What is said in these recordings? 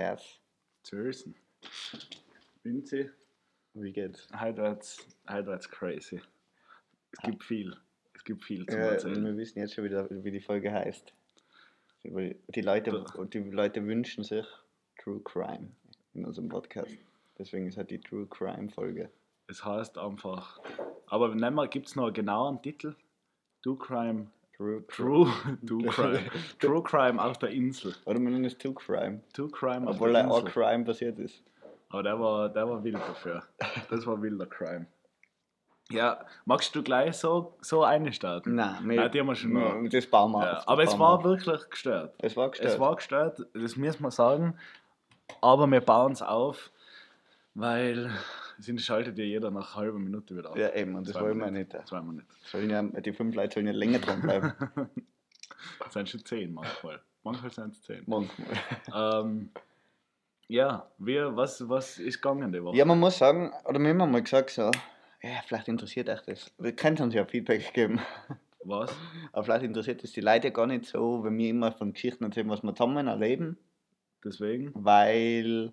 Sass. Zürsen. Vinci, Wie geht's? heute wird's, heute wird's crazy. Es gibt viel. Es gibt viel zu Ja, erzählen. wir wissen jetzt schon wieder, wie die Folge heißt. Die Leute, die Leute wünschen sich True Crime in unserem Podcast. Deswegen ist halt die True Crime Folge. Es heißt einfach. Aber nennen wir, gibt es noch einen genauen Titel? Do Crime. True, True, Do Crime. True Crime auf der Insel. Oder man nennt es True Crime. Do Crime auf Obwohl der ein auch Insel. Crime passiert ist. Aber der war, der war wild dafür. Das war wilder Crime. Ja, magst du gleich so, so einstarten? Nein, Nein, die haben wir schon. Ja, Das bauen wir Ja, auf, aber es war wir auf. wirklich gestört. Es war gestört. Es war gestört, das müssen wir sagen. Aber wir bauen es auf, weil es schaltet ja jeder nach halben Minute wieder auf. Ja, eben, und das wollen wir nicht. Zwei Minuten. Sollen ja, die fünf Leute sollen ja länger dran bleiben. Das sind schon zehn manchmal. Manchmal sind es zehn. Manchmal. Ähm, ja, wir, was, was ist gegangen die Woche? Ja, man muss sagen, oder wir haben mal gesagt, so, ja, vielleicht interessiert euch das. Wir können uns ja Feedback geben. Was? Aber vielleicht interessiert es die Leute gar nicht so, wenn wir immer von Geschichten erzählen, was wir zusammen erleben, Deswegen? weil,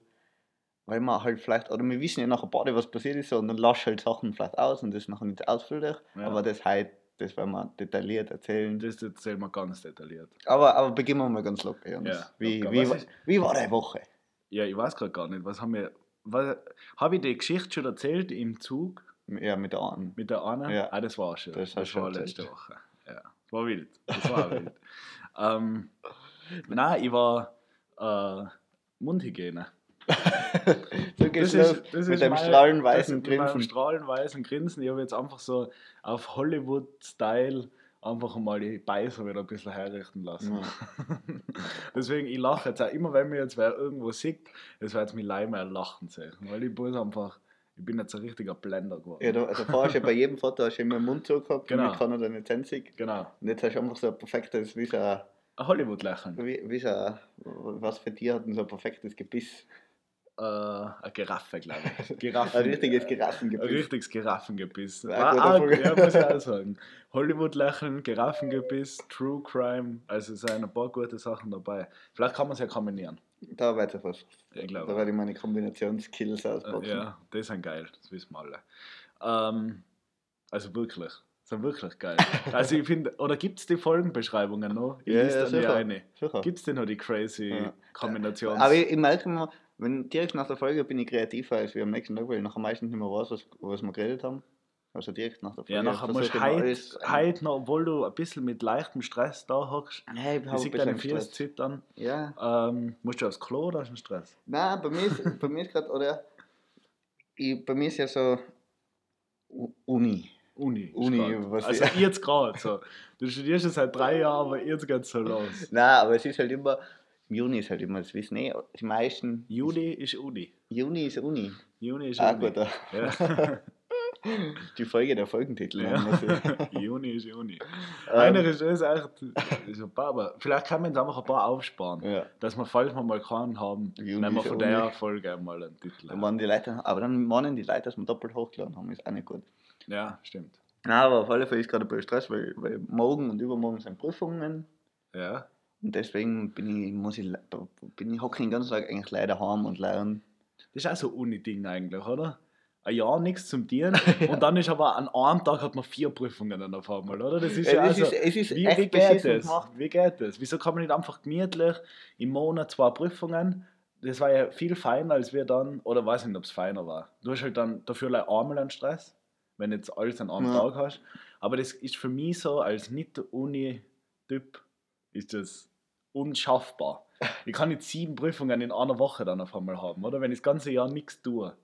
weil man halt vielleicht, oder wir wissen ja nach ein paar Tagen, was passiert ist, und dann lasch halt Sachen vielleicht aus und das nachher nicht ausführlich, Ja. aber das halt, das werden wir detailliert erzählen. Das erzählen wir ganz detailliert. Aber, aber beginnen wir mal ganz locker, Jonas. Ja, wie, locker. wie, wie war deine Woche? Ja, ich weiß gerade gar nicht, was haben wir. Was, habe ich die Geschichte schon erzählt im Zug Ja, mit der Ahnen. mit der Anna? Ja. Ah, das war schon. Das Das, war schon letzte erzählt. Woche. Ja, das war wild. Das war wild. ähm, nein, ich war äh, Mundhygiene. So geht's Das ist, das mit mein- strahlenweißen das- mit Grinsen. strahlenweißen Grinsen. Ich habe jetzt einfach so auf Hollywood-Style einfach mal die Beißer wieder ein bisschen herrichten lassen. Deswegen, ich lache jetzt auch immer, wenn mir jetzt wer irgendwo sieht, das wird mich leider mehr lachen sehen. Weil ich muss einfach, ich bin jetzt ein richtiger Blender geworden. Ja, da, also vorher hast du ja bei jedem Foto hast du immer einen Mund zu gehabt, Genau. damit kann er dann nicht sensig. Genau. Und jetzt hast du einfach so ein perfektes, wie so ein, Hollywood-Lächeln. wie, wie so ein, was für Tiere hat denn so ein perfektes Gebiss? Äh, eine Giraffe, glaube ich. Ein Giraffen, richtiges Ein Giraffengebiss. richtiges Giraffengebiss. Ja, Ah, gut, ah, davon- ja, muss ich auch sagen. Hollywood-Lächeln, Giraffengebiss, True Crime, also es sind ein paar gute Sachen dabei. Vielleicht kann man es ja kombinieren. Da es was. Ich Da glaube. werde ich meine Kombinationsskills Äh, auspacken. Ja, die sind geil, das wissen wir alle. Ähm, also wirklich, sind wirklich geil. Also ich finde, oder gibt es die Folgenbeschreibungen noch? Ich Ja, ja, sicher. Gibt es denn noch die crazy Ja. Kombinations... Aber ich, ich merke immer, wenn direkt nach der Folge bin ich kreativer als wir am nächsten Tag, weil ich nachher meistens nicht mehr weiß, was, was wir geredet haben. Also direkt nach der Folge. ja, nachher musst du alles- heute noch, obwohl du ein bisschen mit leichtem Stress da hockst, Nein, ich habe deine Stress. zittern, Ja. ähm, musst du aufs Klo oder hast du Stress? Nein, bei mir ist, bei mir ist gerade, oder? Ich, bei mir ist ja so Uni. Uni. Uni, grad. was also jetzt gerade so. Du studierst schon seit drei Jahren, aber jetzt geht's so los. Nein, aber es ist halt immer, im Juni ist halt immer, das wissen eh, die meisten, Juli ist Uni. Juni ist Uni. Juni ist Ah, Uni. gut, da. Ja. die Folge der Folgentitel. Ja. sie. Juni ist Juni. Ähm, Einer ist das echt ein paar, aber vielleicht kann man uns einfach ein paar aufsparen. Ja. Dass wir, falls wir mal keinen haben, Juni nehmen wir von Juni. der Folge mal einen Titel. Dann die Leute, aber dann meinen die Leute, dass wir doppelt hochgeladen haben, ist auch nicht gut. Ja, stimmt. Nein, aber auf alle Fälle ist gerade ein bisschen Stress, weil, weil morgen und übermorgen sind Prüfungen. Ja. Und deswegen bin ich, muss ich, bin ich hocke den ganzen Tag eigentlich leider heim und lernen. Das ist auch so ein Uni-Ding eigentlich, oder? Ein Jahr nichts zum Tieren und dann ist aber an einem Tag hat man vier Prüfungen dann auf einmal, oder? Das ist ja, Ja, also, ist- es ist wie, wie geht das? gemacht. Wie geht das? Wieso kann man nicht einfach gemütlich im Monat zwei Prüfungen? Das war ja viel feiner als wir dann, oder weiß nicht, ob es feiner war. Du hast halt dann dafür einmal einen Stress, wenn du jetzt alles an einem Ja. Tag hast. Aber das ist für mich so, als Nicht-Uni-Typ, ist das unschaffbar. Ich kann nicht sieben Prüfungen in einer Woche dann auf einmal haben, oder? Wenn ich das ganze Jahr nichts tue.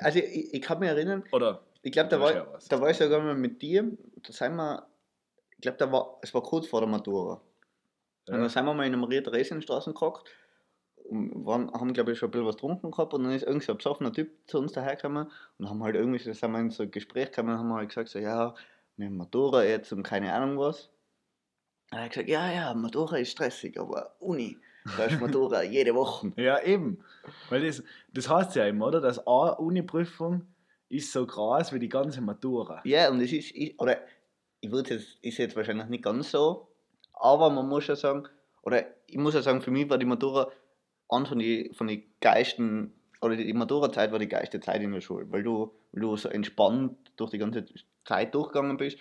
Also ich, ich kann mich erinnern, Oder ich glaube, da war, da war ich sogar mal mit dir, da sind wir, ich glaube, da war, es war kurz vor der Matura. Und Ja. dann sind wir mal in der Maria-Theresien-Straße gehockt und waren, haben, glaube ich, schon ein bisschen was getrunken gehabt und dann ist irgend so ein besoffener Typ zu uns dahergekommen und haben halt irgendwie, so- sind wir in so ein Gespräch gekommen und haben halt gesagt, so, ja, wir haben Matura jetzt und keine Ahnung was. Und er hat gesagt, ja, ja, Matura ist stressig, aber Uni, da ist Matura jede Woche. Ja, eben. Weil das, das heißt ja immer, oder? Dass eine Uni-Prüfung ist so krass wie die ganze Matura. Ja, und es ist, ich, oder ich würde jetzt, ist jetzt wahrscheinlich nicht ganz so, aber man muss ja sagen, oder ich muss ja sagen, für mich war die Matura eins von den von die geilsten, oder die Matura-Zeit war die geilste Zeit in der Schule, weil du, weil du so entspannt durch die ganze Zeit durchgegangen bist.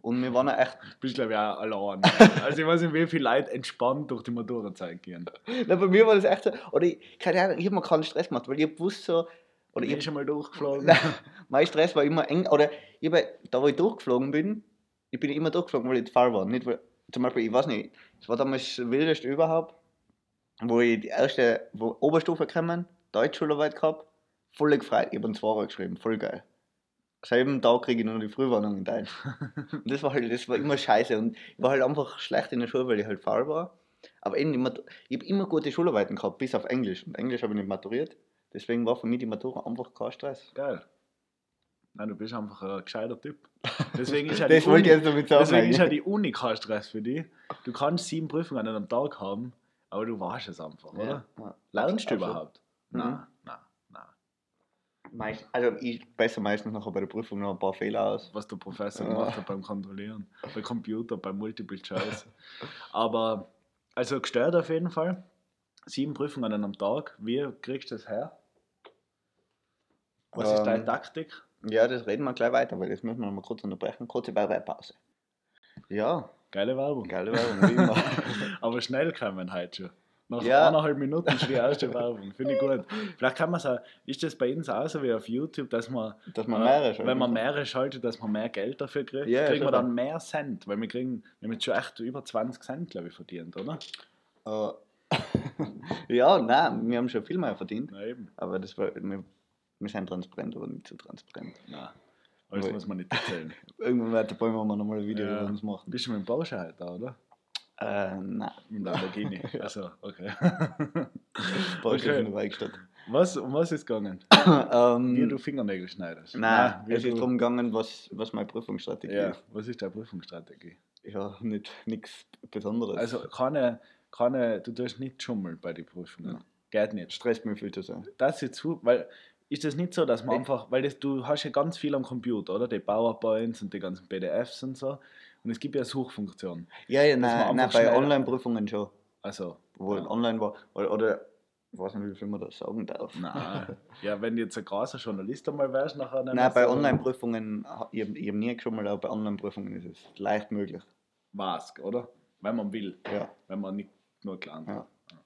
Und wir waren echt. Du bist, glaube ich, auch allein. also, ich weiß nicht, wie viele Leute entspannt durch die Matura-Zeit gehen. Na, bei mir war das echt so. Oder ich, keine Ahnung, ich habe mir keinen Stress gemacht, weil ich gewusst so. Oder Ich bin schon mal durchgeflogen. Nein, mein Stress war immer eng. Oder ich hab, da, wo ich durchgeflogen bin, ich bin immer durchgeflogen, weil ich Fall war. Nicht, weil, zum Beispiel, ich weiß nicht, es war damals das wildeste überhaupt, wo ich die erste wo Oberstufe gekommen, Deutschschularbeit gehabt, voll gefreut. Ich habe einen Zweier geschrieben, voll geil. Selben Tag kriege ich nur die Frühwarnung in Deutsch. Und das war halt, das war immer scheiße. Und ich war halt einfach schlecht in der Schule, weil ich halt faul war. Aber eben, ich habe immer gute Schularbeiten gehabt, bis auf Englisch. Und Englisch habe ich nicht maturiert. Deswegen war für mich die Matura einfach kein Stress. Geil. Nein, du bist einfach ein gescheiter Typ. Deswegen ist ja die Uni, deswegen ist ja die Uni kein Stress für dich. Du kannst sieben Prüfungen an einem Tag haben, aber du warst es einfach, oder? Ja. Lernst du überhaupt? Mhm. Nein. Meist, also ich besser meistens noch bei der Prüfung noch ein paar Fehler aus. Was der Professor Ja. gemacht hat beim Kontrollieren. Bei Computer, beim Multiple Choice. Aber, also gestört auf jeden Fall. Sieben Prüfungen an einem Tag. Wie kriegst du das her? Was ist deine Ähm, Taktik? Ja, das reden wir gleich weiter, weil das müssen wir noch mal kurz unterbrechen. Kurze Werbepause. Ja, Geile Werbung. geile Werbung, wie immer. Aber schnell kann man heute schon. Nach Ja. eineinhalb Minuten schon die erste Werbung. Finde ich gut. Vielleicht kann man so, ist das bei uns auch so wie auf YouTube, dass man, Dass man äh, mehrere schalten wenn man mehrere schaltet, dass man mehr Geld dafür kriegt, Ja, kriegen wir dann mehr Cent. Weil wir kriegen, wir haben jetzt schon echt über 20 Cent, glaube ich, verdient, oder? Äh, ja, nein, wir haben schon viel mehr verdient. Na eben. Aber das war, wir, wir sind transparent, aber nicht zu transparent. Nein. Alles muss man nicht erzählen. Irgendwann weiter wollen wir mal nochmal ein Video Ja. über uns machen. Bist du mit dem Porsche heute da, oder? Äh, nein, dem Lamborghini. Also, okay. Porsche Okay. in der Werkstatt. Was, um was ist gegangen? Wie ähm, du Fingernägel schneidest? nein, wie es ist darum gegangen, was, was meine Prüfungsstrategie Ja, ist. was ist deine Prüfungsstrategie? Ja, nicht nichts Besonderes. Also keine, keine, du tust nicht schummeln bei den Prüfungen. Nein. Geht nicht. stresst mich viel zu sehr. Das ist zu, weil ist das nicht so, dass man Ich- einfach, weil das, du hast ja ganz viel am Computer, oder? Die PowerPoints und die ganzen PDFs und so. Und es gibt ja Suchfunktionen. Ja, ja, nein, nein bei Online-Prüfungen schon. Also, Wo Ja. online war. Oder, oder ich weiß nicht, wie viel man das sagen darf. nein. ja, wenn du jetzt ein krasser Journalist einmal wärst, nachher. Nein, bei Online-Prüfungen, ich habe hab nie geschummelt, aber bei Online-Prüfungen ist es leicht möglich. War's, oder? Wenn man will. Ja. Wenn man nicht nur gelernt hat. Ja.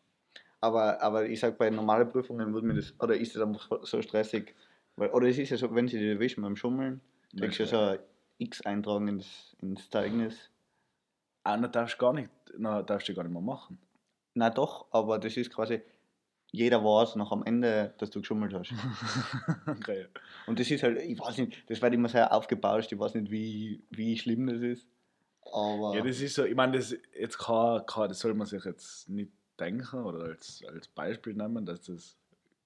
Aber, aber ich sag, bei normalen Prüfungen würde mir das, oder ist das einfach so stressig, weil, oder es ist ja so, wenn sie dich erwischen beim Schummeln, kriegst du ja so X eintragen ins, ins Zeugnis. Ah, dann darfst du gar nicht, na, darfst du gar nicht mehr machen. Na doch, aber das ist quasi, jeder weiß noch am Ende, dass du geschummelt hast. okay. Und das ist halt, ich weiß nicht, das wird immer sehr aufgebauscht, ich weiß nicht, wie, wie schlimm das ist. Aber Ja, das ist so, ich meine, das jetzt kann, kann, das soll man sich jetzt nicht denken oder als, als Beispiel nehmen, dass das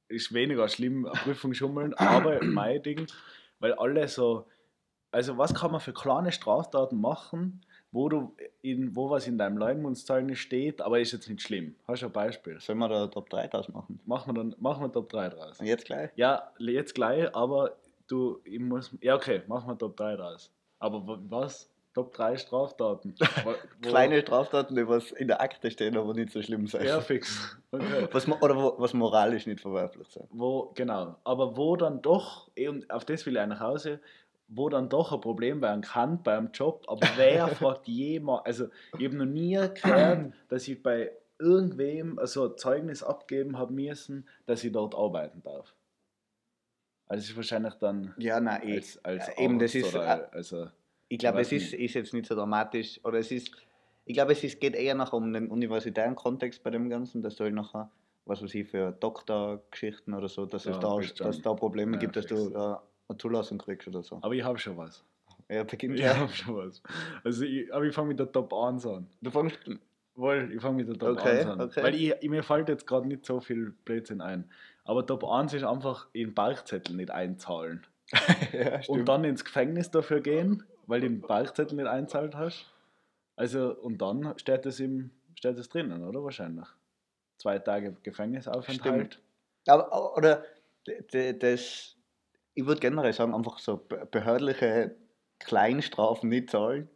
ist weniger schlimm, eine Prüfung schummeln, aber mein Ding, weil alle so, also was kann man für kleine Straftaten machen, wo du in, wo was in deinem Leumundzeugnis steht, aber ist jetzt nicht schlimm. Hast du ein Beispiel? sollen wir da Top 3 draus machen? Machen wir dann, machen wir Top 3 draus. Und jetzt gleich? Ja, jetzt gleich, aber du, ich muss, ja okay, machen wir Top 3 draus. Aber wa- was? Top 3 Straftaten. Kleine Straftaten, die was in der Akte stehen, aber nicht so schlimm sein. Ja, fix. Okay. Was, oder wo, was moralisch nicht verwerflich sein. Wo, genau. Aber wo dann doch, eh, und auf das will ich nach Hause, wo dann doch ein Problem werden kann beim Job, aber wer fragt jemand, also ich habe noch nie gehört, dass ich bei irgendwem also ein Zeugnis abgeben habe müssen, dass ich dort arbeiten darf. Also es ist wahrscheinlich dann Ja, nein, ich, als, als äh, eben, das ist, oder, äh, also, ich glaube, es ist, ist jetzt nicht so dramatisch. Oder es ist, ich glaube, es ist, geht eher noch um den universitären Kontext bei dem Ganzen, dass du halt nachher, was weiß ich, für Doktorgeschichten oder so, dass es Ja, da, bist dass da Probleme ja, gibt, dass fix. du da Zulassung kriegst oder so. aber ich habe schon was. Ja, beginnt Ich ja. habe schon was. Also ich, aber ich fange mit der Top 1 an. Du fängst, Wohl, ich fange mit der Top Okay, 1 an. okay. Weil ich, ich, mir fällt jetzt gerade nicht so viel Blödsinn ein. Aber Top 1 ist einfach in Parkzettel nicht einzahlen. ja, Und stimmt. dann ins Gefängnis dafür gehen, weil du den Parkzettel nicht einzahlt hast. Also, und dann steht es im, steht es drinnen, oder? Wahrscheinlich. Zwei Tage Gefängnisaufenthalt. Aber, oder das, ich würde generell sagen, einfach so be- behördliche Kleinstrafen nicht zahlen,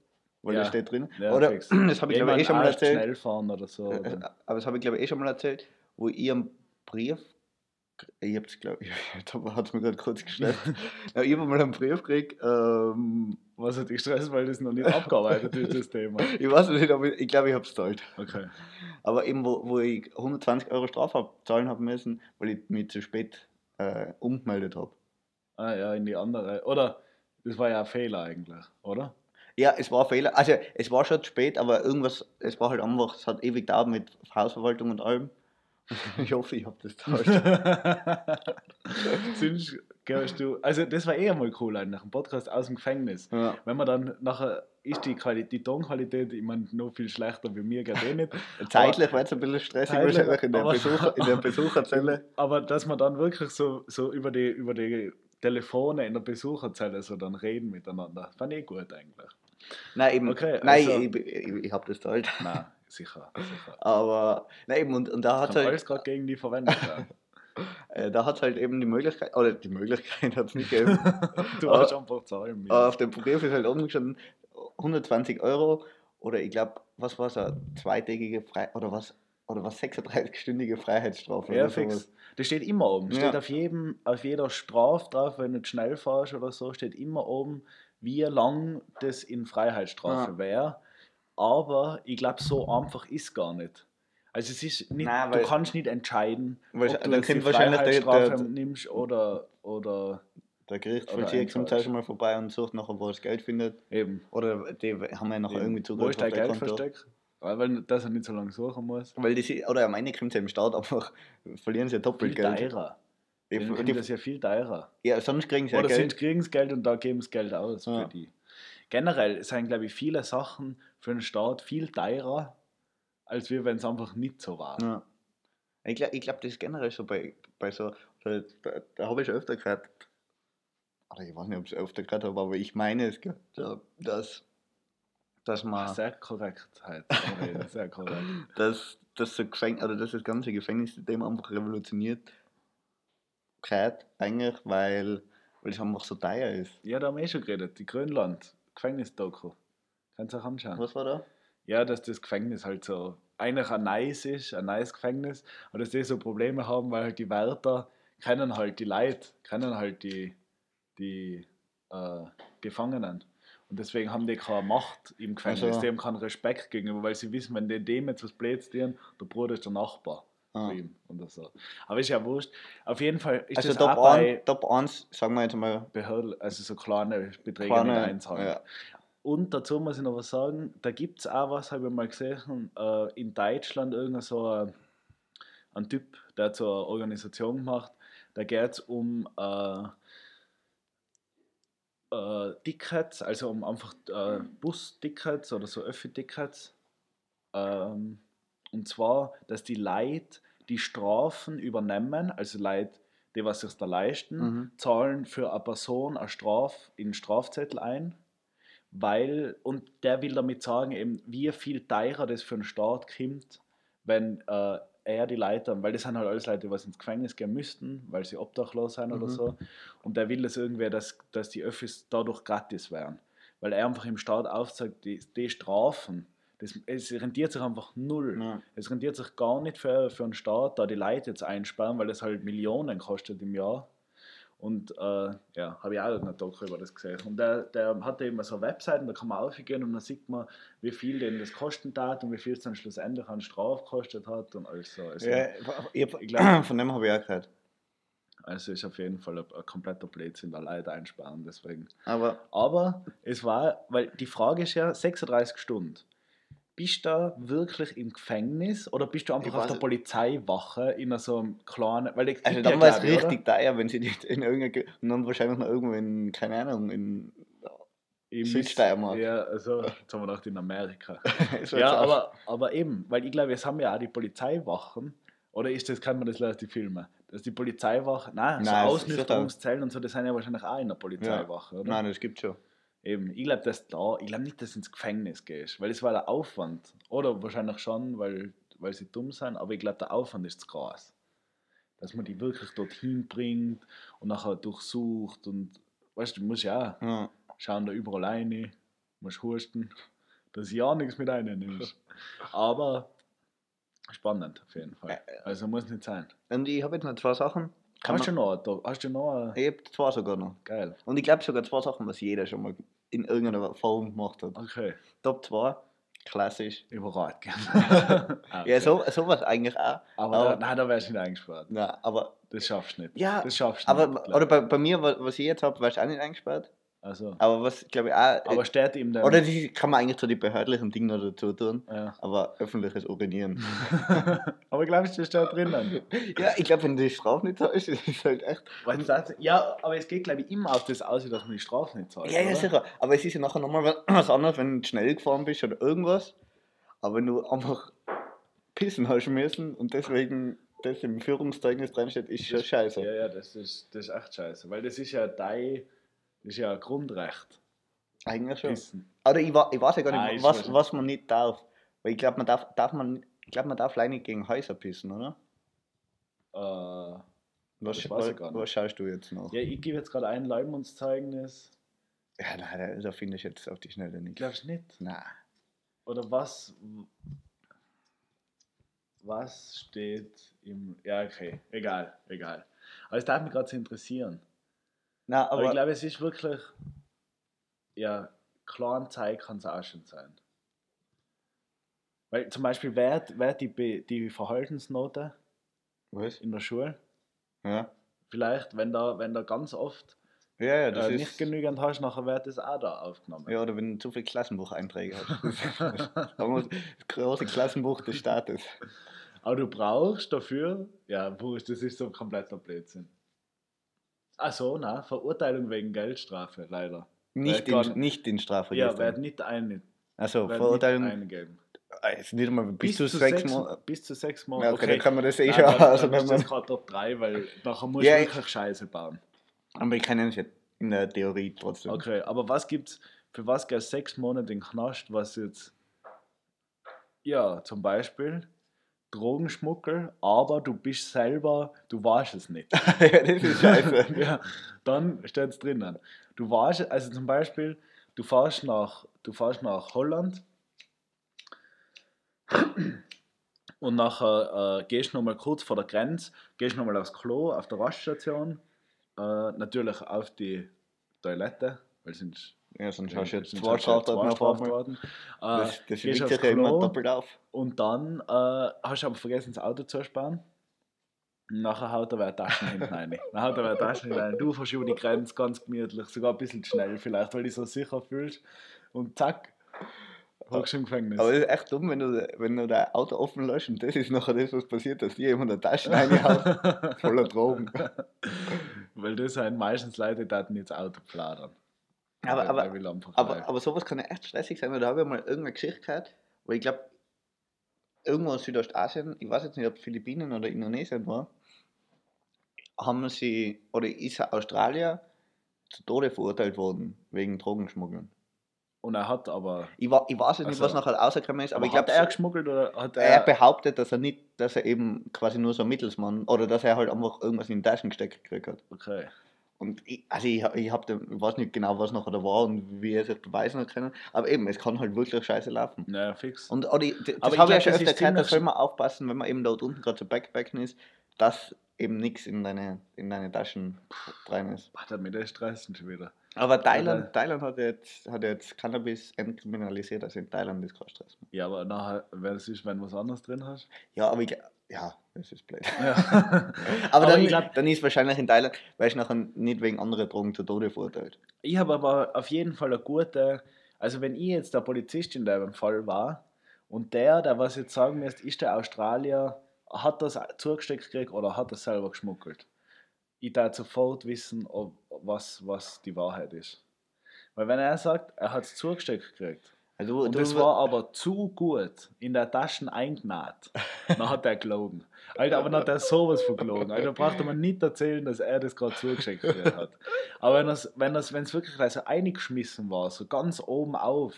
weil Ja. das steht drin. Ja, oder das habe ich glaube ich eh schon mal erzählt. schnell fahren oder so. Äh, Oder? Aber das habe ich glaube ich eh schon mal erzählt, wo ich am Brief. Ich hab's, glaube ich, da hat es mir gerade kurz gestellt. ja, ich habe mal einen Brief gekriegt. Ähm, Was hat dich gestresst, weil das noch nicht abgearbeitet ist, das Thema? ich weiß nicht, aber ich glaube, ich habe es gezahlt. Okay. Aber eben, wo, wo ich 120 Euro Strafe zahlen habe müssen, weil ich mich zu spät äh, umgemeldet habe. Ah ja, in die andere. Oder das war ja ein Fehler eigentlich, oder? Ja, es war ein Fehler. Also, es war schon spät, aber irgendwas, es war halt einfach, es hat ewig gedauert mit Hausverwaltung und allem. Ich hoffe, ich habe das gezahlt. Sonst du. Also, das war eh mal cool, eigentlich, ein Podcast aus dem Gefängnis. ja. Wenn man dann nachher ist die, Qualität, die Tonqualität, ich meine, noch viel schlechter wie mir, geht eh nicht. Zeitlich war es ein bisschen stressig Zeitlich, wahrscheinlich in der, Besucher, in der Besucherzelle. Aber dass man dann wirklich so, so über, die, über die Telefone in der Besucherzelle so dann reden miteinander, fand ich gut eigentlich. Nein, eben, Okay, nein, also- ich, ich, ich habe das gezahlt. Nein, sicher. sicher. Aber, nein, eben, und, und da hat halt, alles gerade gegen die verwendet äh, da hat's halt eben die Möglichkeit, oder die Möglichkeit hat es nicht gegeben. Du hast einfach zahlen müssen. Aber auf dem Brief ist halt oben gestanden 120 Euro oder ich glaube, was war es, eine zweitägige Frei oder was oder was 36-stündige Freiheitsstrafe Ja, oder fix. sowas. Das steht immer oben. Ja. Steht auf, jedem, auf jeder Strafe drauf, wenn du schnell fährst oder so, steht immer oben, wie lang das in Freiheitsstrafe Ja. wäre. Aber ich glaube, so einfach ist gar nicht. Also es ist nicht, Nein, du kannst nicht entscheiden, ob du dann jetzt die wahrscheinlich der- Freiheitsstrafe der- nimmst oder, oder Der Gerichtsvollzieher Oder kommt Einfall. schon mal vorbei und sucht nachher, wo er das Geld findet. eben. Oder die haben ja nachher irgendwie Wo Zugriff ist dein Geld versteckt? Weil, weil dass er nicht so lange suchen muss. Weil die, sie- oder am Ende kommt sie im Staat einfach, verlieren sie ja doppelt Viel Geld. teurer. Die, kommt die, das ja viel teurer. ja, sonst kriegen sie ja Oder Geld. sie kriegen das Geld und da geben sie Geld aus Ja. für die. Generell sind, glaube ich, viele Sachen für den Staat viel teurer, als wir, wenn es einfach nicht so war. Ja. Ich glaube, ich glaub, das ist generell so bei, bei so, da, da, da habe ich schon öfter gehört, oder ich weiß nicht, ob ich es öfter gehört habe, aber ich meine es, gehört, ja, dass, dass man, Sehr korrekt halt. Sehr korrekt. dass, dass, so Gefäng oder dass das ganze Gefängnissystem einfach revolutioniert gehört, eigentlich, weil, weil es einfach so teuer ist. Ja, da haben wir eh schon geredet. Die Grönland, Gefängnisdoku. Kannst du auch anschauen. Was war da? Ja, dass das Gefängnis halt so eigentlich ein nice ist, ein nice Gefängnis, aber dass die so Probleme haben, weil halt die Wärter kennen halt die Leute, kennen halt die, die äh, Gefangenen. Und deswegen haben die keine Macht im Gefängnis, Also- die haben keinen Respekt gegenüber, weil sie wissen, wenn die dem jetzt was Blöds tun, der Bruder ist der Nachbar Ah. ihm oder so. Aber ist ja wurscht. Auf jeden Fall ist Also das Top, auch bei Top 1, sagen wir jetzt mal, Behörden, also so kleine Beträge kleine, mit einzahlen. ja, Und dazu muss ich noch was sagen, da gibt es auch was, habe ich mal gesehen, äh, in Deutschland irgendein so ein, ein Typ, der hat so eine Organisation gemacht, da geht es um äh, äh, Tickets, also um einfach äh, Bus-Tickets oder so Öffi-Tickets. Ähm, und zwar, dass die Leute die Strafen übernehmen, also Leute, die was sich da leisten, Mhm. zahlen für eine Person eine Straf in den Strafzettel ein, weil, und der will damit sagen, eben, wie viel teurer das für den Staat kommt, wenn äh, er die Leute, weil das sind halt alles Leute, die was ins Gefängnis gehen müssten, weil sie obdachlos sind oder Mhm. so. Und der will das irgendwie, dass, dass die Öffis dadurch gratis wären. Weil er einfach im Staat aufzeigt, die, die Strafen, das, es rentiert sich einfach null. Ja. Es rentiert sich gar nicht für, für einen Staat, da die Leute jetzt einsperren, weil das halt Millionen kostet im Jahr. Und äh, ja, habe ich auch einen Doku über das gesehen. Und der, der hat eben so Webseiten, da kann man aufgehen und dann sieht man, wie viel denn das kosten hat und wie viel es dann schlussendlich an Strafe gekostet hat und alles so. Also, ja ich Ich glaub- von dem habe ich auch gehört. also ist auf jeden Fall ein, ein kompletter Blödsinn, da Leute einsperren, deswegen. Aber Aber es war, weil die Frage ist ja 36 Stunden. Bist du da wirklich im Gefängnis oder bist du einfach Ich auf der. Polizeiwache in so einem kleinen. Weil Also gibt ja, dann war es ich, richtig teuer, wenn sie nicht in irgendeiner und dann wahrscheinlich noch irgendwo in, keine Ahnung, in Im Südsteiermark. Ja, also, jetzt haben wir gedacht in Amerika. Es ja, aber, aber eben, weil ich glaube, jetzt haben ja auch die Polizeiwachen. Oder ist das, kann man das aus die Filme? Dass die Polizeiwache, nein, so Nein, es ist Ausnüchterungszellen und so, das sind ja wahrscheinlich auch in der Polizeiwache, oder? Nein, das gibt schon. Eben, ich glaube, dass da, ich glaube nicht, dass du ins Gefängnis gehst, weil das war der Aufwand. Oder wahrscheinlich schon, weil, weil sie dumm sind, aber ich glaube, der Aufwand ist zu groß. Dass man die wirklich dorthin bringt und nachher durchsucht und, weißt du, du musst ja Ja. schauen da überall rein, musst husten, dass ja nichts mit reinnimmst. Aber Spannend, auf jeden Fall. Also muss nicht sein. Und ich habe jetzt noch zwei Sachen. Kann Hast du noch, hast du noch, ich habe zwei sogar noch. geil. Und ich glaube sogar zwei Sachen, was jeder schon mal in irgendeiner Form gemacht hat. Okay, Top 2, klassisch. überragt. Ah, Ja, okay. so, sowas eigentlich auch. Aber, aber- da, nein, da wärst du nicht eingesperrt. Nein, aber Das schaffst du nicht. Ja, das schaffst du Aber, nicht. oder bei, bei mir, wa- was ich jetzt habe, war ich auch nicht eingesperrt. Also, Aber was, glaube ich, auch. aber steht ihm dann. oder das kann man eigentlich zu den behördlichen Dingen noch dazu tun. ja. Aber öffentliches Urinieren. aber glaubst du, das steht drinnen? ja, ich glaube, wenn die Strafe nicht zahlt, ist es halt echt. Das, ja, aber es geht, glaube ich, immer auf das aus, dass man die Strafe nicht zahlt. Ja, ja, oder? sicher. Aber es ist ja nachher nochmal wa- was anderes, wenn du schnell gefahren bist oder irgendwas. Aber wenn du einfach pissen hast müssen und deswegen das im Führungszeugnis drinsteht, ist schon scheiße. Ja, ja, das ist, das ist echt scheiße. Weil das ist ja dein, das ist ja ein Grundrecht. Eigentlich schon. Pissen. Oder ich, ich weiß ja gar nicht, ich weiß was, was man nicht darf. Weil ich glaube, man darf, darf man, ich glaube, man darf nicht gegen Häuser pissen, oder? Äh, Was, Das weiß ich gar nicht. was schaust du jetzt noch? ja, ich gebe jetzt gerade ein Leumundzeugnis. Ja, nein, da finde ich jetzt auf die Schnelle nicht. Glaubst du nicht? Nein. Oder was. Was steht im. Ja, okay. Egal, egal. Aber es darf mich gerade interessieren. Nein, Aber, aber, ich glaube, es ist wirklich. Ja, Zeit kann es auch schon sein. Weil zum Beispiel, wer, wer die, die Verhaltensnote was? in der Schule, Ja. vielleicht, wenn da, wenn da ganz oft Ja, ja, das äh, ist. nicht genügend hast, nachher wird das auch da aufgenommen. Ja, oder wenn du zu viele Klassenbucheinträge hast. Das große Klassenbuch des Staates. Aber du brauchst dafür, ja, wurscht, das ist so kompletter Blödsinn. Ach so, na, Verurteilung wegen Geldstrafe, leider. Nicht, in, gar- nicht in Ja, Strafregister. wird nicht eine, also, Verurteilung. nicht eingeben. Ah, Jetzt nicht einmal bis, zu sechs Monate. Bis zu sechs Monate. Ja, okay, dann kann man das eh Nein, schon dann, dann also, wenn ist das gerade Top 3, weil nachher musst Ja, wirklich Scheiße bauen. Aber ich kann es ja in der Theorie trotzdem. Okay, aber was gibt's, für was geht sechs Monate in Knast, was jetzt, ja, zum Beispiel Drogenschmuggel, aber du bist selber, du warst es nicht. ja, das ist scheiße. ja, dann steht es drinnen. Du warst, also zum Beispiel, du fährst nach, du fährst nach Holland und nachher äh, gehst du nochmal kurz vor der Grenze, gehst nochmal aufs Klo, auf der Raststation, äh, natürlich auf die Toilette, weil sonst Ja, sonst hast du jetzt sonst zwei Straftaten auf einmal. Straftaten. Äh, Das, das wiegt sich ja immer doppelt auf. und dann äh, hast du aber vergessen, das Auto zu ersparen. Und Nachher haut er wer Taschen hinten rein. Dann haut er wer Taschen hinten rein. Du fährst über die Grenze ganz gemütlich, sogar ein bisschen schnell vielleicht, weil du dich so sicher fühlst. Und zack, hockst du im Gefängnis. Aber das ist echt dumm, wenn du, wenn du dein Auto offen lässt und das ist nachher das, was passiert, dass dir jemand eine Tasche reinhaut, voller Drogen. weil das sind meistens Leute, die jetzt Auto plaudern. Aber, aber, aber, aber sowas kann ja echt stressig sein, weil da habe ich mal irgendeine Geschichte gehört, wo ich glaube, irgendwo in Südostasien, ich weiß jetzt nicht, ob Philippinen oder Indonesien war, haben sie, oder ist Australier zu Tode verurteilt worden wegen Drogenschmuggeln. Und er hat aber. Ich, wa- ich weiß jetzt nicht, Also, was nachher rausgekommen ist, aber, ich hat glaube, er geschmuggelt oder hat er. er behauptet, dass er nicht, dass er eben quasi nur so ein Mittelsmann oder dass er halt einfach irgendwas in die Taschen gesteckt gekriegt hat. okay. Und ich, also ich, ich, hab ich weiß nicht genau, was nachher da war und wie er es beweisen hat können, aber eben, es kann halt wirklich scheiße laufen. Naja, fix. Und oder, ich- das ich habe ich ja schon öfter ist gehört, da soll man aufpassen, wenn man eben dort unten gerade so Backpacken ist, dass eben nichts in deine, in deine Taschen rein ist. Boah, der mit der stressen schon wieder. Aber Thailand, Aber- Thailand hat jetzt, hat jetzt Cannabis entkriminalisiert, also in Thailand ist kein Stress mehr. Ja, aber nachher, wer das ist, wenn du was anderes drin hast. Ja, aber ich, ja, das ist blöd. Ja. Aber, Aber dann, glaub- dann ist wahrscheinlich in Thailand, weil ich nachher nicht wegen anderer Drogen zu Tode verurteilt. Ich habe aber auf jeden Fall eine gute, also wenn ich jetzt der Polizist in dem Fall war und der, der was jetzt sagen müsste, ist der Australier, hat das zugesteckt gekriegt oder hat das selber geschmuggelt? Ich darf sofort wissen, ob, was, was die Wahrheit ist. Weil wenn er sagt, er hat es zugesteckt gekriegt Also, und du, das war aber zu gut in der Taschen eingenäht, dann hat er gelogen. Alter, aber dann hat er sowas vergelogen. Alter, braucht man nicht erzählen, dass er das gerade zugeschickt hat. Aber wenn es wenn das, wenn es wirklich also eingeschmissen war, so ganz oben auf,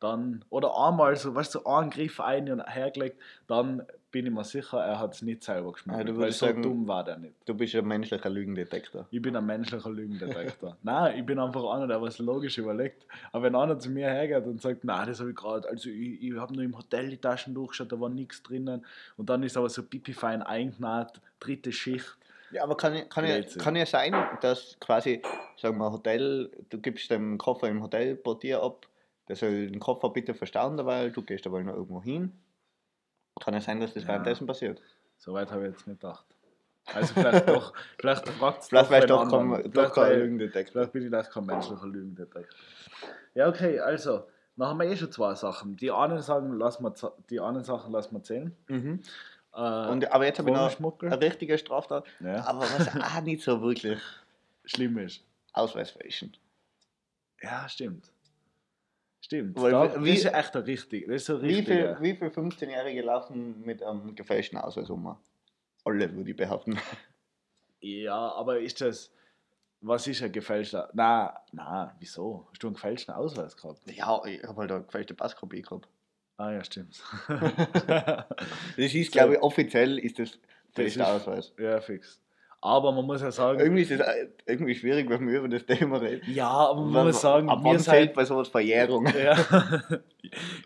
dann, oder einmal so, weißt du, so einen Griff ein und hergelegt, dann bin ich mir sicher, er hat es nicht selber geschmeckt. Ja, weil so sagen- dumm war der nicht. Du bist ein menschlicher Lügendetektor. Ich bin ein menschlicher Lügendetektor. nein, ich bin einfach einer, der was logisch überlegt. Aber wenn einer zu mir hergeht und sagt, nein, das habe ich gerade, also ich, ich habe nur im Hotel die Taschen durchgeschaut, da war nichts drinnen. Und dann ist aber so pipifein eingenäht, dritte Schicht. Ja, aber kann, ja- kann, ja, kann ja sein, dass quasi, sagen wir, Hotel, du gibst den Koffer im Hotelportier ab, der soll den Koffer bitte verstauen, weil du gehst aber noch irgendwo hin. Kann ja sein, dass das Ja. währenddessen passiert. Soweit habe ich jetzt nicht gedacht. Also vielleicht doch, vielleicht fragt es Vielleicht wen doch, kein- doch Vielleicht kein wär- Lügendetektor. Vielleicht bin ich das kein menschlicher Lügendetektor. Ja, okay, also, dann haben wir eh schon zwei Sachen. Die einen, sagen, lassen wir, die anderen Sachen lassen wir zählen. Mhm. Äh, Und, aber jetzt habe ich noch eine richtige Straftat, ja, aber was auch nicht so wirklich schlimm ist. ausweisfälschend. Ja, stimmt. Stimmt. Weil da, wie- das ist echt richtig. Das ist so Wie richtig. viele wie viel 15-Jährige laufen mit einem gefälschten Ausweis um? Alle, würde ich behaupten. Ja, aber ist das. Was ist ein gefälschter? Na, na, wieso? Hast du einen gefälschten Ausweis gehabt? Ja, ich habe halt eine gefälschte Passkopie gehabt. Ah, ja, stimmt. Das ist, So. glaube ich, offiziell ist das ist- Ausweis. ja, fix. Aber man muss ja sagen. Irgendwie ist es äh, irgendwie schwierig, wenn wir über das Thema reden. Ja, aber man muss sagen, ab wir sind. bei sowas Verjährung? Ja.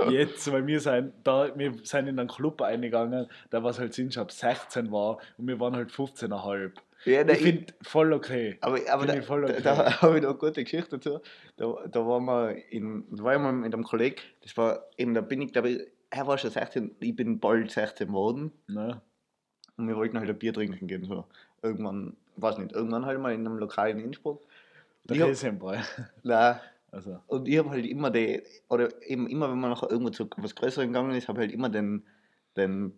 Jetzt, weil wir sind, da, wir sind in einen Club eingegangen, der was halt sind ab 16 war und wir waren halt 15,5. Ja, Ich finde voll okay. aber aber da, ich voll da, okay. da habe ich noch eine gute Geschichte dazu. Da, da waren wir in, da war ich mal mit einem Kollegen, das war eben, da bin ich, glaube ich, er war schon 16, ich bin bald 16 geworden Ne? und wir wollten halt ein Bier trinken gehen. So. Irgendwann, weiß nicht, irgendwann halt mal in einem Lokal in Innsbruck. Der Käsebrei. Nein, Also, Und ich habe halt immer die, oder eben immer, wenn man noch irgendwo zu was Größerem gegangen ist, habe ich halt immer den, den,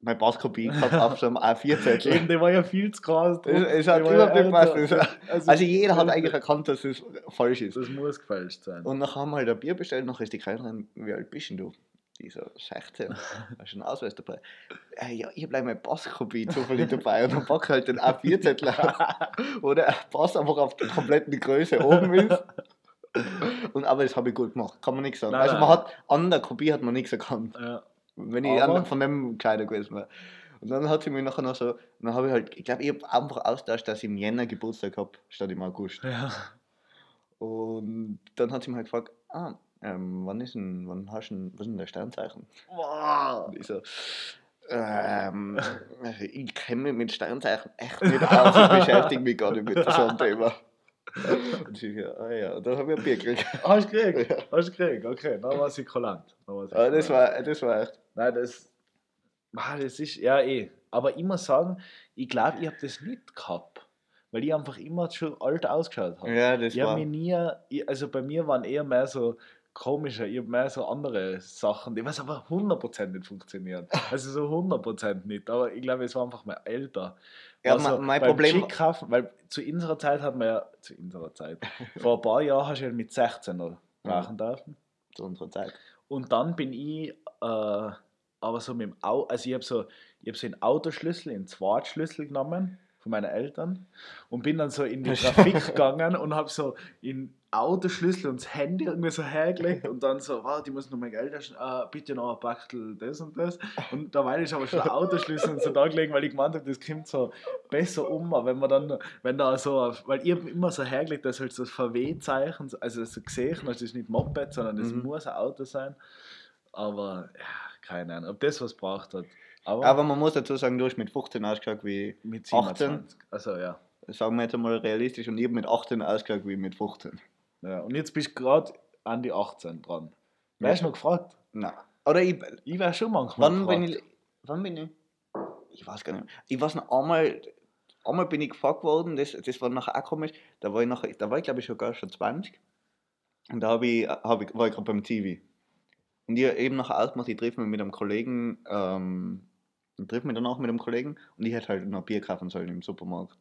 meine Passkopie gehabt auf so einem eben, A4-Zettel. der war ja viel zu groß. Es, es hat überhaupt nicht gepasst. Also, Also jeder hat eigentlich erkannt, dass es falsch ist. Das muss gefälscht sein. Und nachher haben wir halt ein Bier bestellt, nachher ist die Kellnerin, wie alt bist denn du? Die so, 16, hast du einen Ausweis dabei? Äh, ja, ich habe gleich meine Passkopie zufällig dabei und dann packe ich halt den A4-Zettel auf, wo der Pass einfach auf der kompletten Größe oben ist. Und, aber das habe ich gut gemacht, kann man nichts sagen. Nein, also man nein. hat, an der Kopie hat man nichts erkannt, ja. wenn ich Aber- von dem gescheiter gewesen wäre. Und dann hat sie mir nachher noch so, dann habe ich halt, ich glaube, ich habe einfach austauscht, dass ich im Jänner Geburtstag habe, statt im August. ja. Und dann hat sie mir halt gefragt, ah, ähm, wann ist denn, wann hast du denn, was ist denn der Sternzeichen? Wow. Und ich so, ähm, ich kenne mich mit Sternzeichen echt nicht aus, ich beschäftige mich gar nicht mit so einem Thema. Und sie so, ah ja, und dann habe ich ein Bier gekriegt. Hast du gekriegt? Hast du gekriegt? Okay, dann war sie war sie Aber das war, das war echt, Nein, das. Ah, das ist. Ja, eh. Aber ich muss sagen, ich glaube, ich habe das nicht gehabt. Weil ich einfach immer schon alt ausgeschaut habe. ja, das Ich war, mich nie. Ich, also bei mir waren eher mehr so komische, ich habe mehr so andere Sachen, die was aber 100% nicht funktionieren. Also so 100% nicht. Aber ich glaube, es war einfach mehr älter. Ja, Also mein- Problem- weil zu unserer Zeit hat man ja, zu unserer Zeit, vor ein paar Jahren hast du ja mit 16 noch rauchen dürfen. zu unserer Zeit. Und dann bin ich, äh, aber so mit dem Auto, also ich habe so, ich hab so einen Autoschlüssel, einen Zweitschlüssel genommen von meinen Eltern und bin dann so in die Trafik gegangen und habe so in Autoschlüssel und das Handy irgendwie so hergelegt und dann so, wow, die muss noch mein Geld hast, äh, bitte noch ein Bachtel das und das. Und da war ich aber schon Autoschlüssel und so da gelegen, weil ich gemeint habe, das kommt so besser um, wenn man dann, wenn da so, weil ich habe immer so hergelegt, dass halt so das VW-Zeichen, also so gesehen, das ist nicht Moped, sondern das Mhm. muss ein Auto sein. Aber ja, keine Ahnung, ob das was braucht hat. Aber, Aber man muss dazu sagen, du hast mit 15 ausgeschaut wie, mit 18. 27. Also ja. sagen wir jetzt einmal realistisch, und ich habe mit 18 ausgeschaut wie mit 15. ja. Und jetzt bist du gerade an die 18 dran. Wärst du noch gefragt? Nein. Oder ich, Ich wäre schon manchmal Wann gefragt. bin ich. Wann bin ich? Ich weiß gar nicht. mehr. Ich weiß noch einmal. Einmal bin ich gefragt worden, das, das war nachher auch komisch. Da war ich nachher, da war ich glaube ich sogar schon 20. Und da hab ich, hab ich, war ich gerade beim TV. Und ich eben nachher ausgemacht, ich treffe mich mit einem Kollegen, ähm, ich treffe mich danach mit einem Kollegen und ich hätte halt noch Bier kaufen sollen im Supermarkt.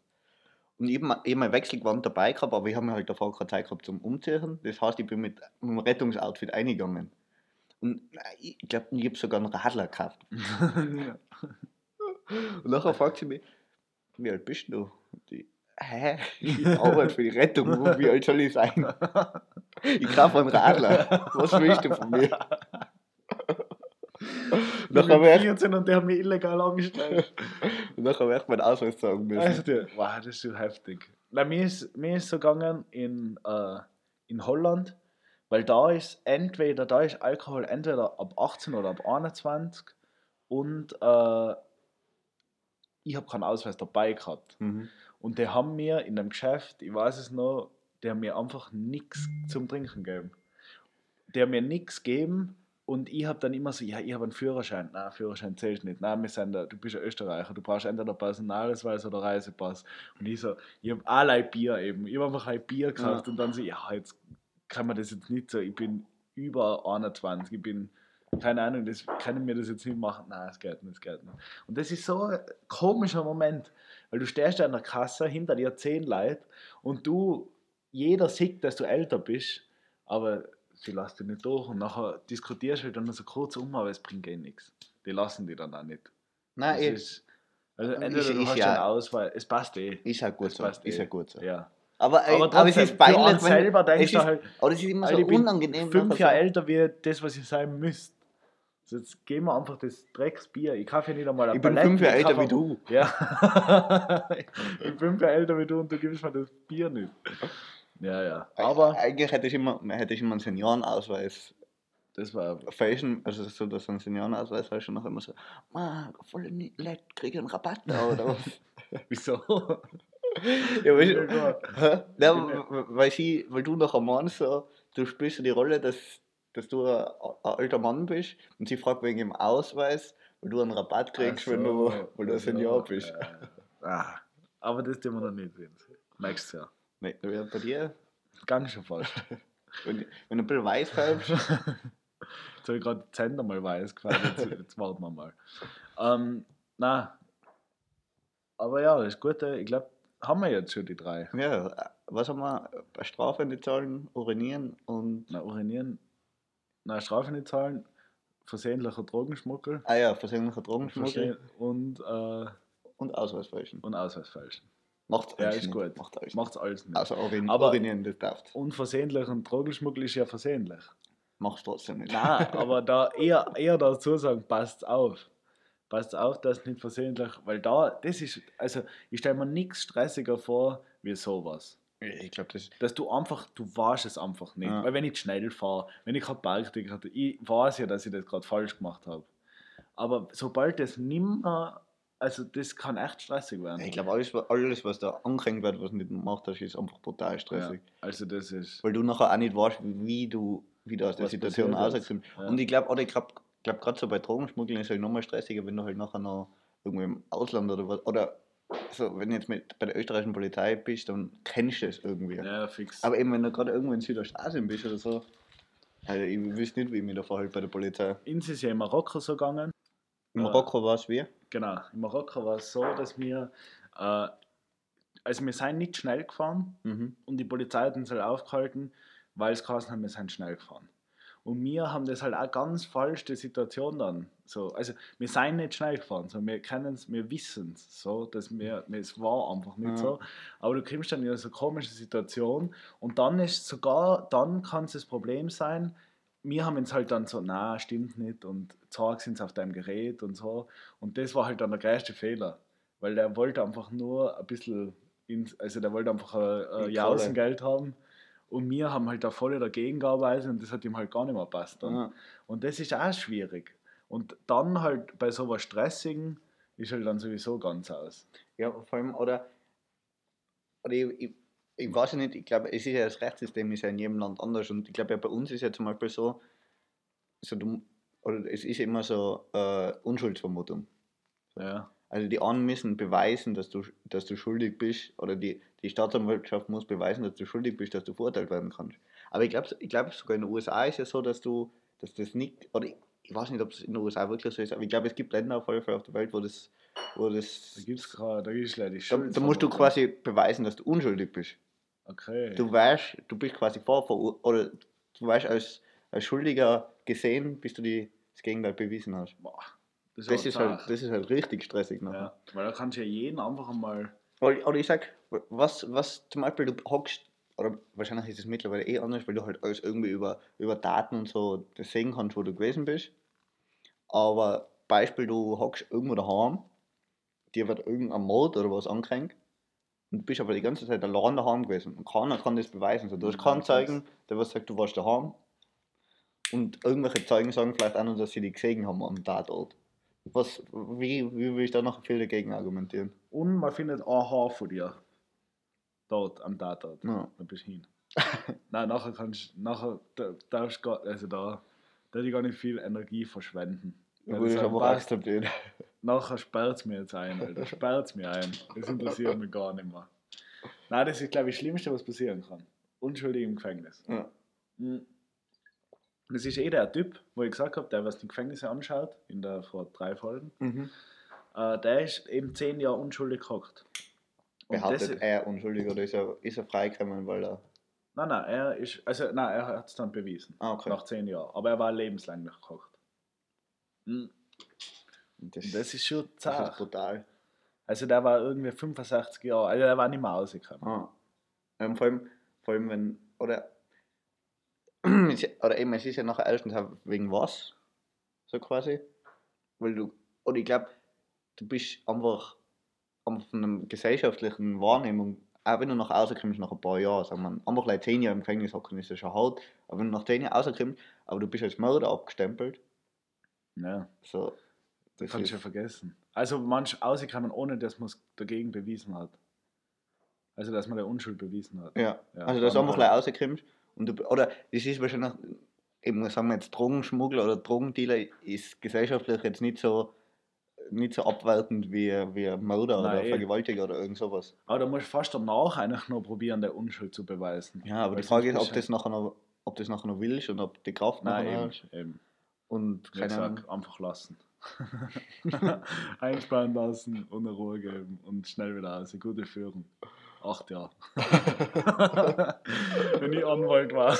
Und ich habe eben mein Wechselgewand dabei gehabt, aber ich habe mir halt davor keine Zeit gehabt zum Umziehen. Das heißt, ich bin mit, einem Rettungsoutfit eingegangen. Und ich glaube, ich habe sogar einen Radler gekauft. ja. Und nachher fragt sie mich, wie alt bist du? Und ich, hä? Ich arbeite für die Rettung, wie alt soll ich sein? Ich kaufe einen Radler. Was willst du von mir? Ich bin 14 und der hat mich illegal angestellt. Und dann habe ich meinen Ausweis sagen müssen. Also, der, wow, das ist so heftig. Na, mir, ist, mir ist so gegangen in, äh, in Holland, weil da ist entweder, da ist Alkohol entweder ab 18 oder ab 21 und äh, ich habe keinen Ausweis dabei gehabt. Mhm. Und die haben mir in dem Geschäft, ich weiß es noch, die haben mir einfach nichts zum Trinken gegeben. Die haben mir nichts gegeben und ich habe dann immer so, ja, ich habe einen Führerschein. Nein, Führerschein zählt nicht. Nein, wir sind da, du bist ein Österreicher, du brauchst entweder Personalausweis oder Reisepass. Und ich so, ich habe allerlei Bier eben. Ich habe einfach ein Bier gekauft Ja. und dann so, ja, jetzt kann man das jetzt nicht so, ich bin über 21, ich bin, keine Ahnung, das können wir das jetzt nicht machen. Nein, es geht nicht, es geht nicht. Und das ist so ein komischer Moment, weil du stehst an der Kasse, hinter dir zehn Leute und du, jeder sieht, dass du älter bist, aber sie lassen dich nicht durch und nachher diskutierst du halt dann so kurz um, aber es bringt eh nichts. Die lassen die dann auch nicht. Nein, Das eh, ist, also entweder ist- du ist hast ja- einen Ausweis, es passt eh. ist ja gut Es so. passt Ist eh. ja gut so. Ja. Aber, Aber aber, trotzdem, es ist peinlich, wenn selber denkst du halt, aber das ist immer so unangenehm. fünf Jahre älter wie das, was ich sein müsste. Also jetzt geben wir einfach das Drecksbier. Ich kaufe ja nicht einmal ein Ich bin fünf Jahre älter wie du. Ja. ich bin fünf Jahre älter wie du und du gibst mir das Bier nicht. Ja, ja. Aber Eigentlich hätte ich immer, hätte ich immer einen Seniorenausweis das war. fälschen, also so, dass du einen Seniorenausweis hast und nachher immer so, ah, voll krieg ich einen Rabatt da oder was? Wieso? ja, weißt Ja, du, klar. Hä? ja, w- weil, sie, weil du nachher meinst, so, du spielst so die Rolle, dass, dass du ein, ein alter Mann bist und sie fragt wegen dem Ausweis, weil du einen Rabatt kriegst, Ach wenn so, du, weil du ein so, Senior bist. äh, ah, aber das tun wir noch nicht sehen. Nächstes Jahr. Wäre bei dir, Ganz schon fast. wenn, wenn du ein bisschen weiß färbst, Jetzt habe ich gerade die Zähne mal weiß gefallen, jetzt, jetzt warten wir mal. Ähm, na, aber ja, das Gute, ich glaube, haben wir jetzt schon die drei. ja, was haben wir, Strafe nicht zahlen, urinieren und, Na, urinieren, na, Strafe nicht zahlen, versehentlicher Drogenschmuggel ah ja, versehentlicher Drogenschmuggel versehen- und, äh, und Ausweis fälschen. und Ausweis fälschen. Macht Ja, alles ist nicht. gut. Macht alles. Macht's alles nicht. Also urin, Aber- urinieren, das darfst Und Drogenschmuggel ist ja versehentlich. Machst trotzdem nicht. Nein, aber da eher, eher dazu sagen, passt auf. Passt auf, dass nicht versehentlich, weil da, das ist, also ich stelle mir nichts stressiger vor, wie sowas. Ich glaube, das Dass du einfach, du weißt es einfach nicht. Ja. Weil wenn ich schnell fahre, wenn ich kein Parkticket hatte, ich weiß ja, dass ich das gerade falsch gemacht habe. Aber sobald das nimmer, also das kann echt stressig werden. Ich glaube, alles, alles, was da angehängt wird, was du nicht gemacht hast, ist einfach brutal ja, stressig. also das ist, Weil du nachher auch nicht weißt, wie du wieder aus der Situation rauskommst. Ja. Und ich glaube, oder ich glaube, glaub, gerade so bei Drogenschmuggeln ist es halt nochmal stressiger, wenn du halt nachher noch irgendwo im Ausland oder was. Oder so, wenn du jetzt mit, bei der österreichischen Polizei bist, dann kennst du es irgendwie. ja, fix. Aber eben, wenn du gerade irgendwo in Südostasien bist oder so, also ich wüsste nicht, wie ich mich da verhalte bei der Polizei. Uns ist ja in Marokko so gegangen. In Ja. Marokko war es wie? Genau, in Marokko war es so, dass wir, äh, also wir sind nicht schnell gefahren Mhm. und die Polizei hat uns halt aufgehalten, weil es geheißen hat, wir sind schnell gefahren. Und wir haben das halt auch ganz falsch, die Situation dann. So, also wir sind nicht schnell gefahren, so, wir kennen es, wir wissen es, so, dass wir, es war einfach nicht Ja. so. Aber du kommst dann in so eine komische Situation und dann ist sogar, dann kann es das Problem sein, wir haben uns halt dann so, na, stimmt nicht und zeig sind auf deinem Gerät und so. Und das war halt dann der größte Fehler, weil der wollte einfach nur ein bisschen, ins, also der wollte einfach ein, ein Die Jausengeld haben. Und wir haben halt da voll dagegen gearbeitet und das hat ihm halt gar nicht mehr passt. Dann. Ja. Und das ist auch schwierig. Und dann halt bei sowas Stressigen ist halt dann sowieso ganz aus. Ja, vor allem, oder, oder ich, ich, ich weiß ja nicht, ich glaube, es ist ja das Rechtssystem ist ja in jedem Land anders und ich glaube ja bei uns ist ja zum Beispiel so, so du, oder es ist immer so äh, Unschuldsvermutung. Ja. Also die einen müssen beweisen, dass du, dass du schuldig bist, oder die, die Staatsanwaltschaft muss beweisen, dass du schuldig bist, dass du verurteilt werden kannst. Aber ich glaube, ich glaub, sogar in den USA ist ja so, dass du, dass das nicht, oder ich, ich weiß nicht, ob es in den USA wirklich so ist, aber ich glaube, es gibt Länder auf jeden Fall auf der Welt, wo das, wo das, Da gibt es gerade, da gibt es leider die da, da musst du quasi beweisen, dass du unschuldig bist. Okay. Du weißt, du bist quasi vor, oder du weißt als, als Schuldiger gesehen, bis du die, das Gegenteil bewiesen hast. Boah, das, Das ist, halt, das ist halt richtig stressig nachher. Ja, weil da kannst du ja jeden einfach einmal. Oder, oder ich sag, was, was zum Beispiel du hockst, oder wahrscheinlich ist es mittlerweile eh anders, weil du halt alles irgendwie über, über Daten und so sehen kannst, wo du gewesen bist. Aber Beispiel, du hockst irgendwo daheim, dir wird irgendein Mord oder was angehängt und du bist aber die ganze Zeit allein daheim gewesen und keiner kann das beweisen. So, du hast keinen Zeugen, der was sagt, du warst daheim und irgendwelche Zeugen sagen vielleicht auch noch, dass sie die gesehen haben am Tatort. Was, wie, wie will ich da noch viel dagegen argumentieren? Und man findet ein Haar von dir. Dort am Tatort. Ja. Da bist du hin. Nein, nachher kannst nachher da, darfst gar, also da, da ich gar nicht viel Energie verschwenden. Da würde ich aber passt. akzeptieren. Nachher sperrt es mir jetzt ein, Alter. Sperrt es mir ein. Das interessiert mich gar nicht mehr. Nein, das ist, glaube ich, das Schlimmste, was passieren kann. Unschuldig im Gefängnis. Ja. Mhm. Das ist eh der Typ, wo ich gesagt habe, der was die Gefängnisse anschaut, in der vor drei Folgen. Mhm. Äh, der ist eben zehn Jahre unschuldig gehockt. Das Behauptet ist- er unschuldig oder ist er, ist er freigekommen, weil er. Nein, nein, er ist, also nein, er hat es dann bewiesen. Ah, okay. Nach zehn Jahren. Aber er war lebenslang nicht gehockt. Mhm. Das, das ist schon das ist zart. brutal. Also der war irgendwie 65 Jahre, also der war nicht mehr rausgekommen. Ah. Ähm, vor, allem, vor allem, wenn. Oder. oder eben, es ist ja nachher erstens wegen was? So quasi. Weil du. Oder ich glaube, du bist einfach. von einer gesellschaftlichen Wahrnehmung. Auch wenn du nach Hause kommst nach ein paar Jahren, sagen wir, einfach like 10 Jahre im Gefängnis hocken, ist das schon hart. Aber wenn du nach 10 Jahren rauskommst, aber du bist als Mörder abgestempelt, Ja, so. Das kannst du ja vergessen. Also manch rausgekommen, ohne dass man es dagegen bewiesen hat. Also dass man der Unschuld bewiesen hat. ja. Ja, also, dass du einfach like rauskommst und du. Oder das ist wahrscheinlich. Eben, sagen wir jetzt, Drogenschmuggler oder Drogendealer ist gesellschaftlich jetzt nicht so. Nicht so abwertend wie, wie Mörder Nein, oder eh. Vergewaltiger oder irgend sowas. Aber da musst du fast danach eigentlich noch probieren, der Unschuld zu beweisen. Ja, aber Weil die Frage ist, ob das nachher noch, ob das nachher noch willst und ob die Kraft nachher Nein, noch eben, eben. Und keine Ahnung. einfach lassen. Einspannen lassen und eine Ruhe geben und schnell wieder raus. Eine gute Führung. Acht Jahre. Wenn ich Anwalt war.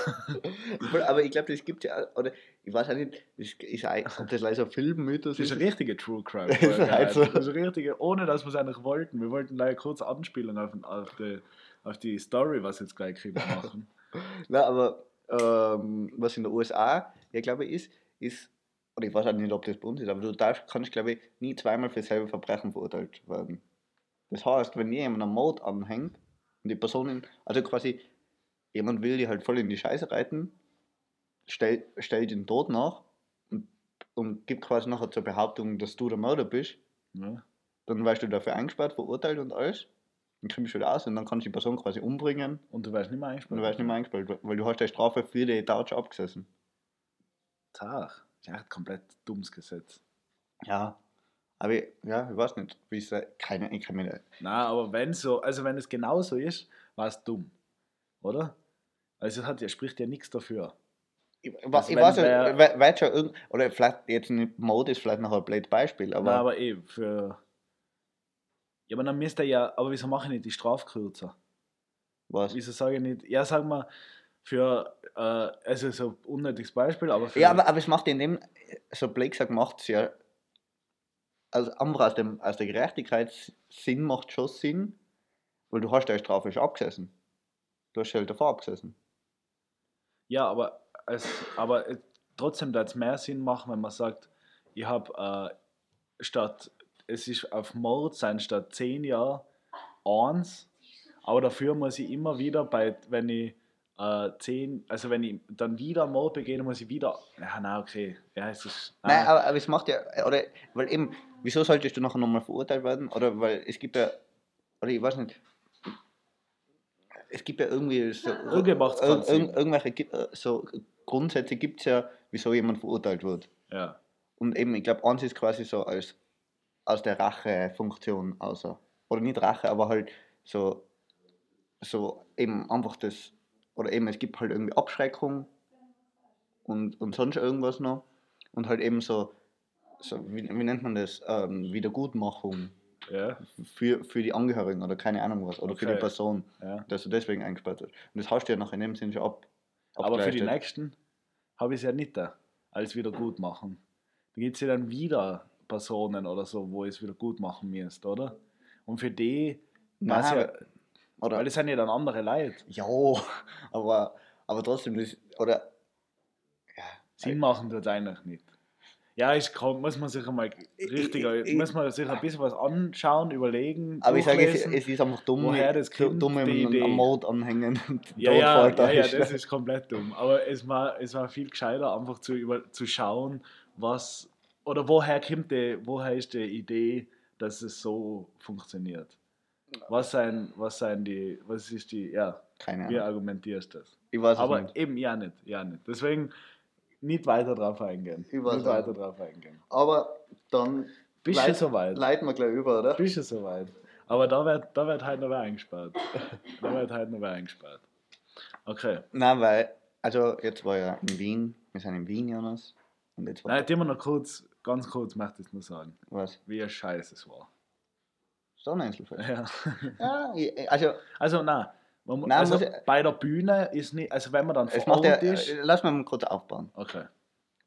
Aber ich glaube, das gibt ja, oder ich weiß auch nicht, das ist, ein- ob das leider ein Filmmythos Das ist ist. eine richtige True Crime. Das ist halt so. Das ist eine richtige, ohne dass wir es eigentlich wollten. Wir wollten leider kurz Anspielung auf, auf, die, auf die Story, was jetzt gleich kriegen machen. Nein, aber ähm, was in den USA, ja glaube ich, ist, ist, oder ich weiß auch nicht, ob das bei uns ist, aber du darfst, kannst, glaube ich, nie zweimal für selbe Verbrechen verurteilt werden. Das heißt, wenn jemand einen Mord anhängt und die Person, in, also quasi, jemand will die halt voll in die Scheiße reiten, stellt, stellt ihn tot nach und, und gibt quasi nachher zur Behauptung, dass du der Mörder bist, Ja. dann wirst du dafür eingesperrt, verurteilt und alles. Dann kommst du wieder aus und dann kannst du die Person quasi umbringen Und du wärst nicht mehr und eingesperrt. du wirst nicht mehr eingesperrt, weil- du hast die Strafe für die schon abgesessen. Tag. Ein komplett dummes Gesetz. Ja. Aber ich, ja, ich weiß nicht, wie es keine, ich kann mir nicht. Na, aber wenn so, also wenn es genauso ist, war es dumm. Oder? Also es hat ja, spricht ja nichts dafür. Ich, Also ich weiß ja, we- weiß schon irgend, oder vielleicht jetzt nicht Mode ist vielleicht noch ein blödes Beispiel, aber, Aber, aber eh, für. Ja, aber dann müsste ja, aber wieso mache ich nicht die Strafe kürzer? was? Wieso sage ich nicht, ja, sag mal, für, äh, also so ein unnötiges Beispiel, aber für. Ja, aber, aber es macht in dem, so blöd gesagt, macht es ja, also einfach aus, dem, aus der Gerechtigkeitssinn macht schon Sinn, weil du hast ja Strafe schon abgesessen. Du hast halt davor abgesessen. Ja, aber, es, aber trotzdem da es mehr Sinn machen, wenn man sagt, ich habe äh, statt, es ist auf Mord sein statt 10 Jahre eins, aber dafür muss ich immer wieder bei, wenn ich äh, 10, also wenn ich dann wieder Mord begehe, muss ich wieder, ja, na okay, ja, es ist, Nein, ah, aber, aber es macht ja, oder, weil eben, wieso solltest du nachher nochmal verurteilt werden? Oder weil es gibt ja, oder ich weiß nicht, es gibt ja irgendwie so, keinen ir- ir- irgendwelche äh, so Grundsätze gibt es ja, wieso jemand verurteilt wird. ja, Und eben, ich glaube, eins ist quasi so als aus der Rache-Funktion außer. Oder nicht Rache, aber halt so, so eben einfach das, oder eben es gibt halt irgendwie Abschreckung und, und sonst irgendwas noch. Und halt eben so, so wie, wie nennt man das? Ähm, Wiedergutmachung ja, für, für die Angehörigen oder keine Ahnung was. Oder für die Okay. Person, ja. dass du deswegen eingesperrt wird. Und das hast du ja noch in dem Sinn schon ab. Aber für die nächsten habe ich es ja nicht da, als wieder gut machen. Da gibt es ja dann wieder Personen oder so, wo es wieder gut machen müsst, oder? Und für die, Nein, ja, Oder, weil das sind ja dann andere Leute. ja, aber, aber trotzdem, das, oder Sinn machen tut eigentlich nicht. Ja, ist kaum, muss man sich einmal richtig, ich- ich- muss man sich ein bisschen was anschauen, überlegen. Aber ich sage, es, es ist einfach dumm, woher das kommt, dumm die am- Mord anhängen Ja, ja, ja, ja, das ist komplett dumm. Aber es war, es war viel gescheiter, einfach zu, über, zu schauen, was oder woher kommt die, woher ist die Idee, dass es so funktioniert. Was sein, was sein die, was ist die, ja, Keine wie Ahnung. argumentierst du das? Ich weiß es Aber nicht. eben ja nicht, ja nicht. Deswegen nicht weiter drauf eingehen. Ich weiß Nicht weiter nicht. drauf eingehen. Aber dann Bist du leit- soweit? leiten wir gleich über, oder? Bist du soweit? Aber da wird, da wird halt noch wer eingesperrt. da wird halt noch wer eingesperrt. Okay. Nein, weil, also jetzt war ja in Wien, wir sind in Wien, Jonas. Und jetzt war Nein, immer noch kurz, ganz kurz möchte ich nur sagen, was? wie ein Scheiß es war. Sonneneinzelfest. Ja. Ja, ich- also Also nein, man, Nein, also ich- bei der Bühne ist nicht, also wenn man dann vor ja, Ort ist. äh, lass mal kurz aufbauen. Okay.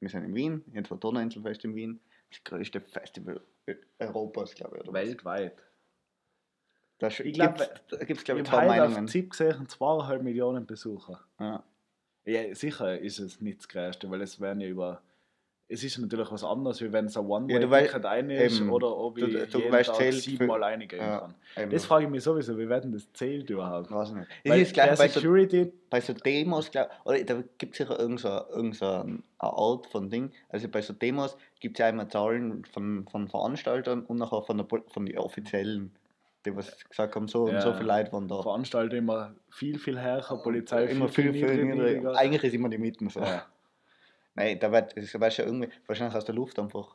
Wir sind in Wien, jetzt war Donauinselfest in Wien. Das größte Festival Europas, glaube ich. Weltweit. Da Ich gibt es, glaube Ich ich, habe zwei Meinungen. ZIP gesehen, zweieinhalb Millionen Besucher. Ja. Ja, sicher ist es nicht das Größte, weil es werden ja über. Es ist natürlich was anderes, wie wenn es ein Ja, du One-Way-Ticket wei- eine ist eben. oder ob Du- ich du jeden weißt, Tag siebenmal reingehen Ja, kann. eben. Das frage ich mich sowieso, wie werden das zählt überhaupt? Weiß ich nicht. Weil ist gleich bei so, Security, bei so Demos, glaub, oder da gibt es sicher irgend so, irgend so eine Art von Ding. Also bei so Demos gibt es ja immer Zahlen von, von Veranstaltern und nachher von, der, von den Offiziellen, die was gesagt haben, so Ja. und so viele Leute waren da. Veranstalter immer viel, viel härter, Polizei immer viel, viel niedriger. niedriger. Eigentlich ist immer die Mitten so. Ja. Nein, da weißt du ja irgendwie, wahrscheinlich aus der Luft einfach.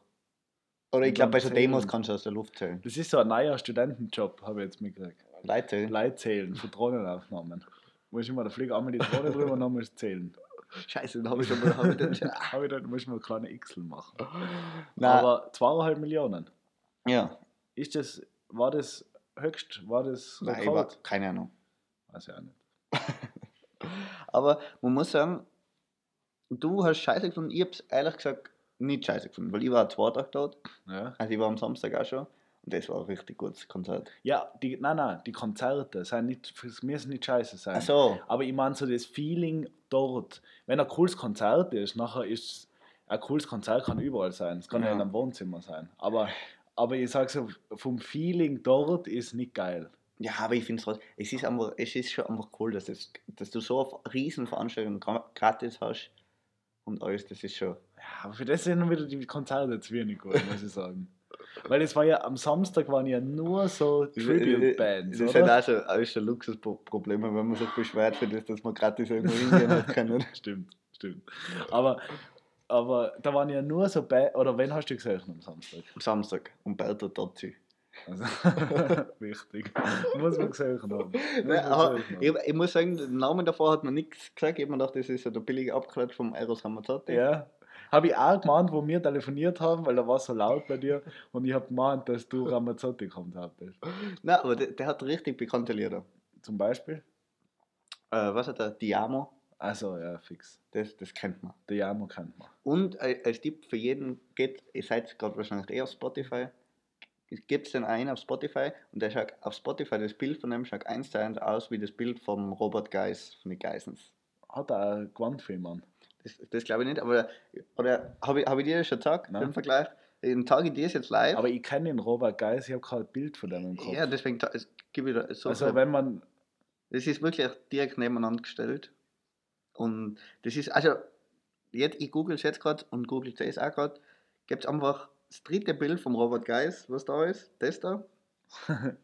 Oder ich glaube, bei so Demos kannst du aus der Luft zählen. Das ist so ein neuer Studentenjob, habe ich jetzt mitgekriegt. Leute zählen. Leute zählen für Drohnenaufnahmen. Muss immer, da fliegt einmal die Drohne drüber und dann musst du zählen. Scheiße, dann habe ich schon mal. Hab ich dann schon, Aber dann muss man kleine Xl machen. Nein, Aber zweieinhalb Millionen. ja, Ist das, war das höchst, war das nein, ich war, Rekord? keine Ahnung. Weiß ich auch nicht. Aber man muss sagen, du hast scheiße gefunden. Ich hab's ehrlich gesagt nicht scheiße gefunden, weil ich war zwei Tage dort. Ja, Also ich war am Samstag auch schon. Und das war ein richtig gutes Konzert. ja die, nein, nein, die Konzerte sind nicht, müssen nicht scheiße sein. Ach so. Aber ich meine so das Feeling dort. Wenn ein cooles Konzert ist, nachher ist ein cooles Konzert kann überall sein. Es kann ja, Ja. in einem Wohnzimmer sein. Aber, aber ich sage so, vom Feeling dort ist nicht geil. Ja, aber ich finde es es ist einfach, es ist schon einfach cool, dass, es, dass du so eine riesen Veranstaltung gra- gratis hast und alles, das ist schon. Ja, aber für das sind wieder die Konzerte zu wenig gut, muss ich sagen. Weil es war ja am Samstag waren ja nur so Tribute-Bands. Das ist halt auch schon, auch schon Luxusprobleme, wenn man sich beschwert für das, dass man gratis irgendwo hingehen hat können. Stimmt, stimmt. Aber, aber da waren ja nur so Bands. Oder wen hast du gesehen am Samstag? Am Samstag. Und Berto Dozzi. Also, wichtig. Muss man gesehen haben. Nein, ich, ich muss sagen, den Namen davor hat man nichts gesagt. Ich habe mir gedacht, das ist ja der billige Abklatsch vom Eros Ramazzotti. Ja. Habe ich auch gemeint, wo wir telefoniert haben, weil da war so laut bei dir und ich habe gemeint, dass du Ramazzotti kommt hattest. Nein, aber der, der hat richtig bekannte Lieder. Zum Beispiel? Äh, was hat er? Diamo. Also ja, fix. Das, das kennt man. Der Jamo kennt man. Und äh, als Tipp für jeden geht, ihr seid gerade wahrscheinlich eh auf Spotify, gibt es den einen auf Spotify und der schaut auf Spotify, das Bild von dem schaut eins zu eins aus wie das Bild vom Robert Geis von den Geissens. Hat er für ihn, Mann. Das, das glaube ich nicht, aber oder habe ich, hab ich dir das schon gesagt, Nein. den Vergleich? Den Tage ich dir jetzt live. Aber ich kenne den Robert Geis, ich habe kein Bild von dem im Kopf. ja, deswegen gebe ich da so also wenn man, Das ist wirklich direkt nebeneinander gestellt. Und das ist, also, jetzt, ich google es jetzt gerade und google es auch gerade, gibt es einfach das dritte Bild vom Robert Geis, was da ist, das da.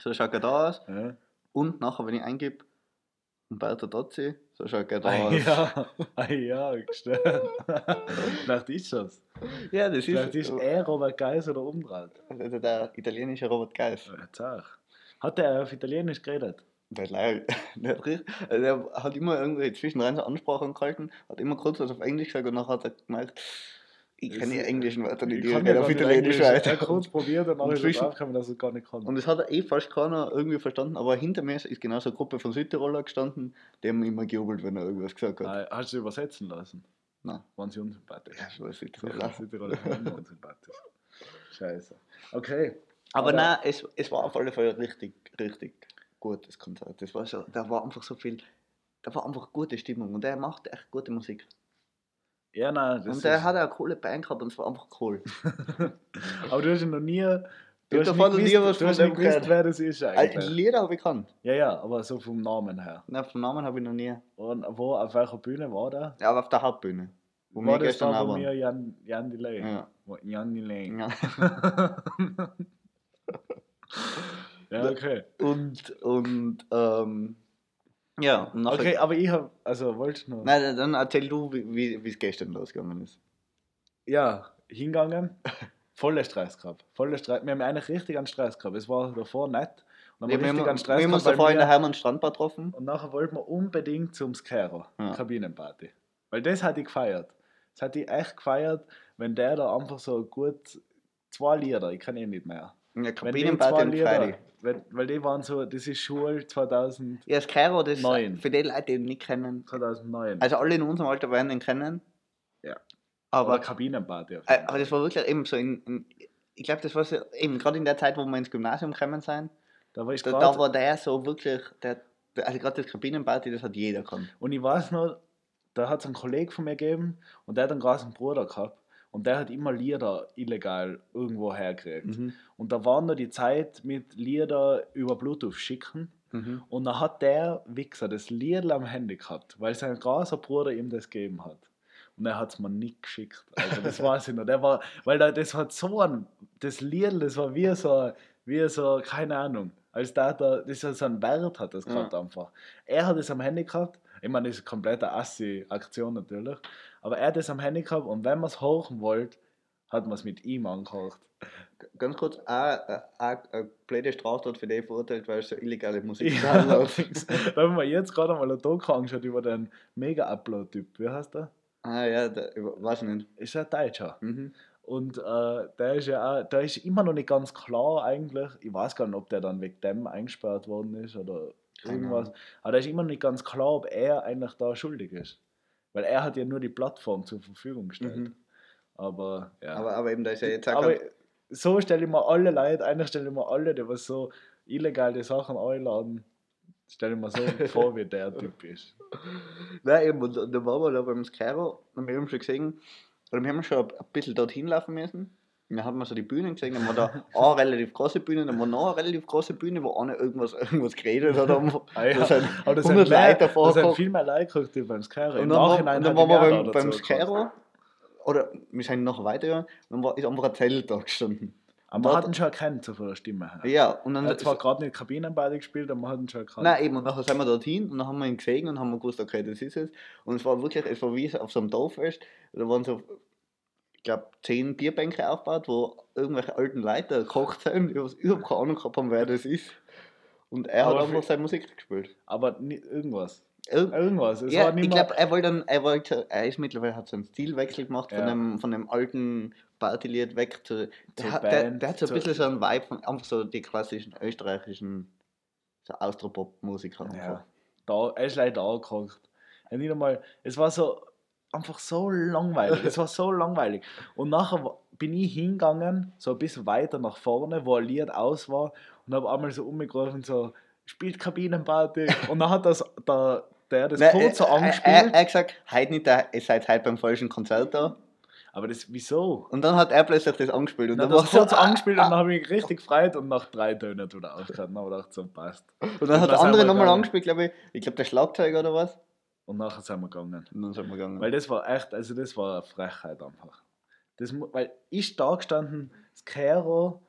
so schaut er da aus. ja, Und nachher, wenn ich eingebe, Umberto Dozzi, so schaut er da ah, aus. ja, ah, ja, gestellt. Vielleicht ist das. ja, das Vielleicht ist, ist er Robert Geis oder umdreht. also der italienische Robert Geis. Auch. Hat er auf Italienisch geredet? Der, der, also der hat immer irgendwie zwischendrin so Ansprachen gehalten, hat immer kurz was auf Englisch gesagt und nachher hat er gemerkt, ich Das- kenne die englischen Wörter nicht, Ich ich kann ja auf nicht Italienisch. Er weiter. hat kurz probiert und dann ist er zwischen- draufgekommen, dass er gar nicht kann. Und es hat eh fast keiner irgendwie verstanden, aber hinter mir ist genau so eine Gruppe von Südtiroler gestanden, die haben immer gejubelt, wenn er irgendwas gesagt hat. Nein, hast du sie übersetzen lassen? Nein. Waren sie unsympathisch? Ja, Sicher, Südtiroler. Südtiroler immer unsympathisch. Scheiße. Okay. Aber Aber- nein, es, es war auf alle Fälle richtig, richtig gutes Konzert. Das war so, da war einfach so viel, da war einfach gute Stimmung und er macht echt gute Musik. Ja, nein, das Und der ist- hat eine coole Band gehabt und es war einfach cool. Aber du hast ja noch nie. Du hast davon noch nicht nie gewusst, was du von hast nicht gewusst, gehört. wer das ist eigentlich. Lieder habe ich gekannt. Ja, ja, aber so vom Namen her. Nein, vom Namen habe ich noch nie. Und wo, auf welcher Bühne war der? Ja, aber auf der Hauptbühne. Wo war das da, auch waren. mir Jan, Jan Delay? Ja. Jan Delay. Ja. ja, okay. Und, und, ähm, ja, nachher, Okay, aber ich habe, also wolltest du noch? Nein, dann- erzähl du, wie es gestern losgegangen ist. Ja, hingegangen, voller Stress gehabt. Voller Stress. Wir haben eigentlich richtig einen Stress gehabt. Es war davor nett. Und Wir, dann wir, haben richtig einen wir Stress haben uns gehabt, davor in der Hermann Strandbar getroffen. Und nachher wollten wir unbedingt zum Skero, Ja. Kabinenparty. Weil das hatte ich gefeiert. Das hatte ich echt gefeiert, wenn der da einfach so gut zwei Lieder, ich kann eh nicht mehr. Ja, Kabinenparty und Friday. weil, weil die waren so, das ist Schule 2000, Ja, das Kairo, das für die Leute, die ihn nicht kennen. 2009. Also alle in unserem Alter werden ihn kennen. Ja. Aber, aber Kabinenparty. Äh, aber das war wirklich eben so in, in ich glaube, das war so eben gerade in der Zeit, wo wir ins Gymnasium gekommen sind. da war ich Da, da war der so wirklich, der, also gerade das Kabinenparty, das hat jeder gekannt. Und ich weiß noch, da hat es einen Kollegen von mir gegeben und der hat einen großen Bruder gehabt. Und der hat immer Lieder illegal irgendwo hergekriegt. Mhm. Und da war noch die Zeit mit Lieder über Bluetooth schicken. Mhm. Und dann hat der Wichser das Lied am Handy gehabt, weil sein großer Bruder ihm das gegeben hat. Und er hat es mir nicht geschickt. Also das weiß ich noch. Der war, weil da, das hat so ein, das Lied, das war wie so, wie so, keine Ahnung. Als der da, das hat so einen Wert hat das Ja. einfach. Er hat es am Handy gehabt. Ich meine, das ist eine komplette Assi-Aktion natürlich. Aber er hat es am Handy gehabt und wenn man es hochen wollte, hat man es mit ihm angehört. Ganz kurz, auch, eine blöde Straftat für die verurteilt, weil es so illegale Musik Ja, allerdings. Da haben wir jetzt gerade mal ein Doku angeschaut über den Mega-Upload-Typ. Wie heißt der? Ah ja, der, ich weiß ich nicht. Ist ein Deutscher. Mhm. Und äh, der ist ja auch, der ist immer noch nicht ganz klar eigentlich. Ich weiß gar nicht, ob der dann wegen dem eingesperrt worden ist oder irgendwas. Aber da ist immer nicht ganz klar, ob er eigentlich da schuldig ist. Weil er hat ja nur die Plattform zur Verfügung gestellt. Mhm. Aber ja. Aber, aber eben, da ist ja jetzt auch so stelle ich mir alle Leute, einer stelle ich mir alle, die was so illegale Sachen einladen, stelle ich mir so vor, wie der Typ ist. Nein, eben, und, und da waren wir da beim Skyro und wir haben schon gesehen, oder wir haben schon ein bisschen dorthin laufen müssen. Dann haben wir so die Bühnen gesehen, dann war da eine relativ große Bühne, dann war noch eine relativ große Bühne, wo einer irgendwas, irgendwas geredet hat. Ah, ja. sind Aber das 100 sind, mehr, Leute davor das sind viel mehr Leute geguckt, die beim Skyro. Und Im dann, Nachhinein hat waren wir beim, beim. Skyro, oder wir sind noch weitergegangen, dann war, ist einfach ein Zelt da gestanden. Aber man Dort- hat ihn schon erkannt, so von der Stimme her. Ja, und dann. Er hat zwar gerade nicht Kabinenbeide gespielt, aber man hat ihn schon erkannt. Nein, eben, und nachher sind wir dorthin und dann haben wir ihn gesehen und haben wir gewusst, okay, das ist es. Und es war wirklich, es war wie auf so einem Dorffest, da waren so, glaube, zehn Bierbänke aufgebaut, wo irgendwelche alten Leute gekocht sind, die was überhaupt keine Ahnung gehabt haben, wer das ist. Und er Aber hat einfach seine Musik gespielt. Aber irgendwas. Irg Irgendwas. Es ja, ich glaube, er wollte dann, er wollte, er ist mittlerweile, hat so einen Stilwechsel gemacht von, Ja. dem, von dem alten Partylied weg zu, der, hat, der, der hat so ein bisschen so einen Vibe von, einfach so die klassischen österreichischen, so Austropop-Musiker. Ja. Da, er ist leider angeguckt. Ja, nicht einmal, es war so einfach so langweilig. es war so langweilig. Und nachher bin ich hingegangen, so ein bisschen weiter nach vorne, wo ein Lied aus war, und habe einmal so umgerufen, so, spielt Kabinenparty. und dann hat das der, der das Nein, kurz so er- Er, angespielt. er, er hat gesagt, heute nicht, ihr seid heute beim falschen Konzert da. aber das, wieso? Und dann hat er plötzlich das angespielt. Und Und dann hat das kurz so, ah, angespielt und dann habe ich mich richtig gefreut und nach drei Tönen wieder aufgehört. Dann habe ich gedacht, so passt. und dann hat und der dann sind andere nochmal angespielt, glaube ich. Ich glaube, der Schlagzeuger oder was. Und nachher sind wir gegangen. Und dann sind wir gegangen. Weil das war echt, also das war eine Frechheit einfach. Das, weil ich da gestanden, Skero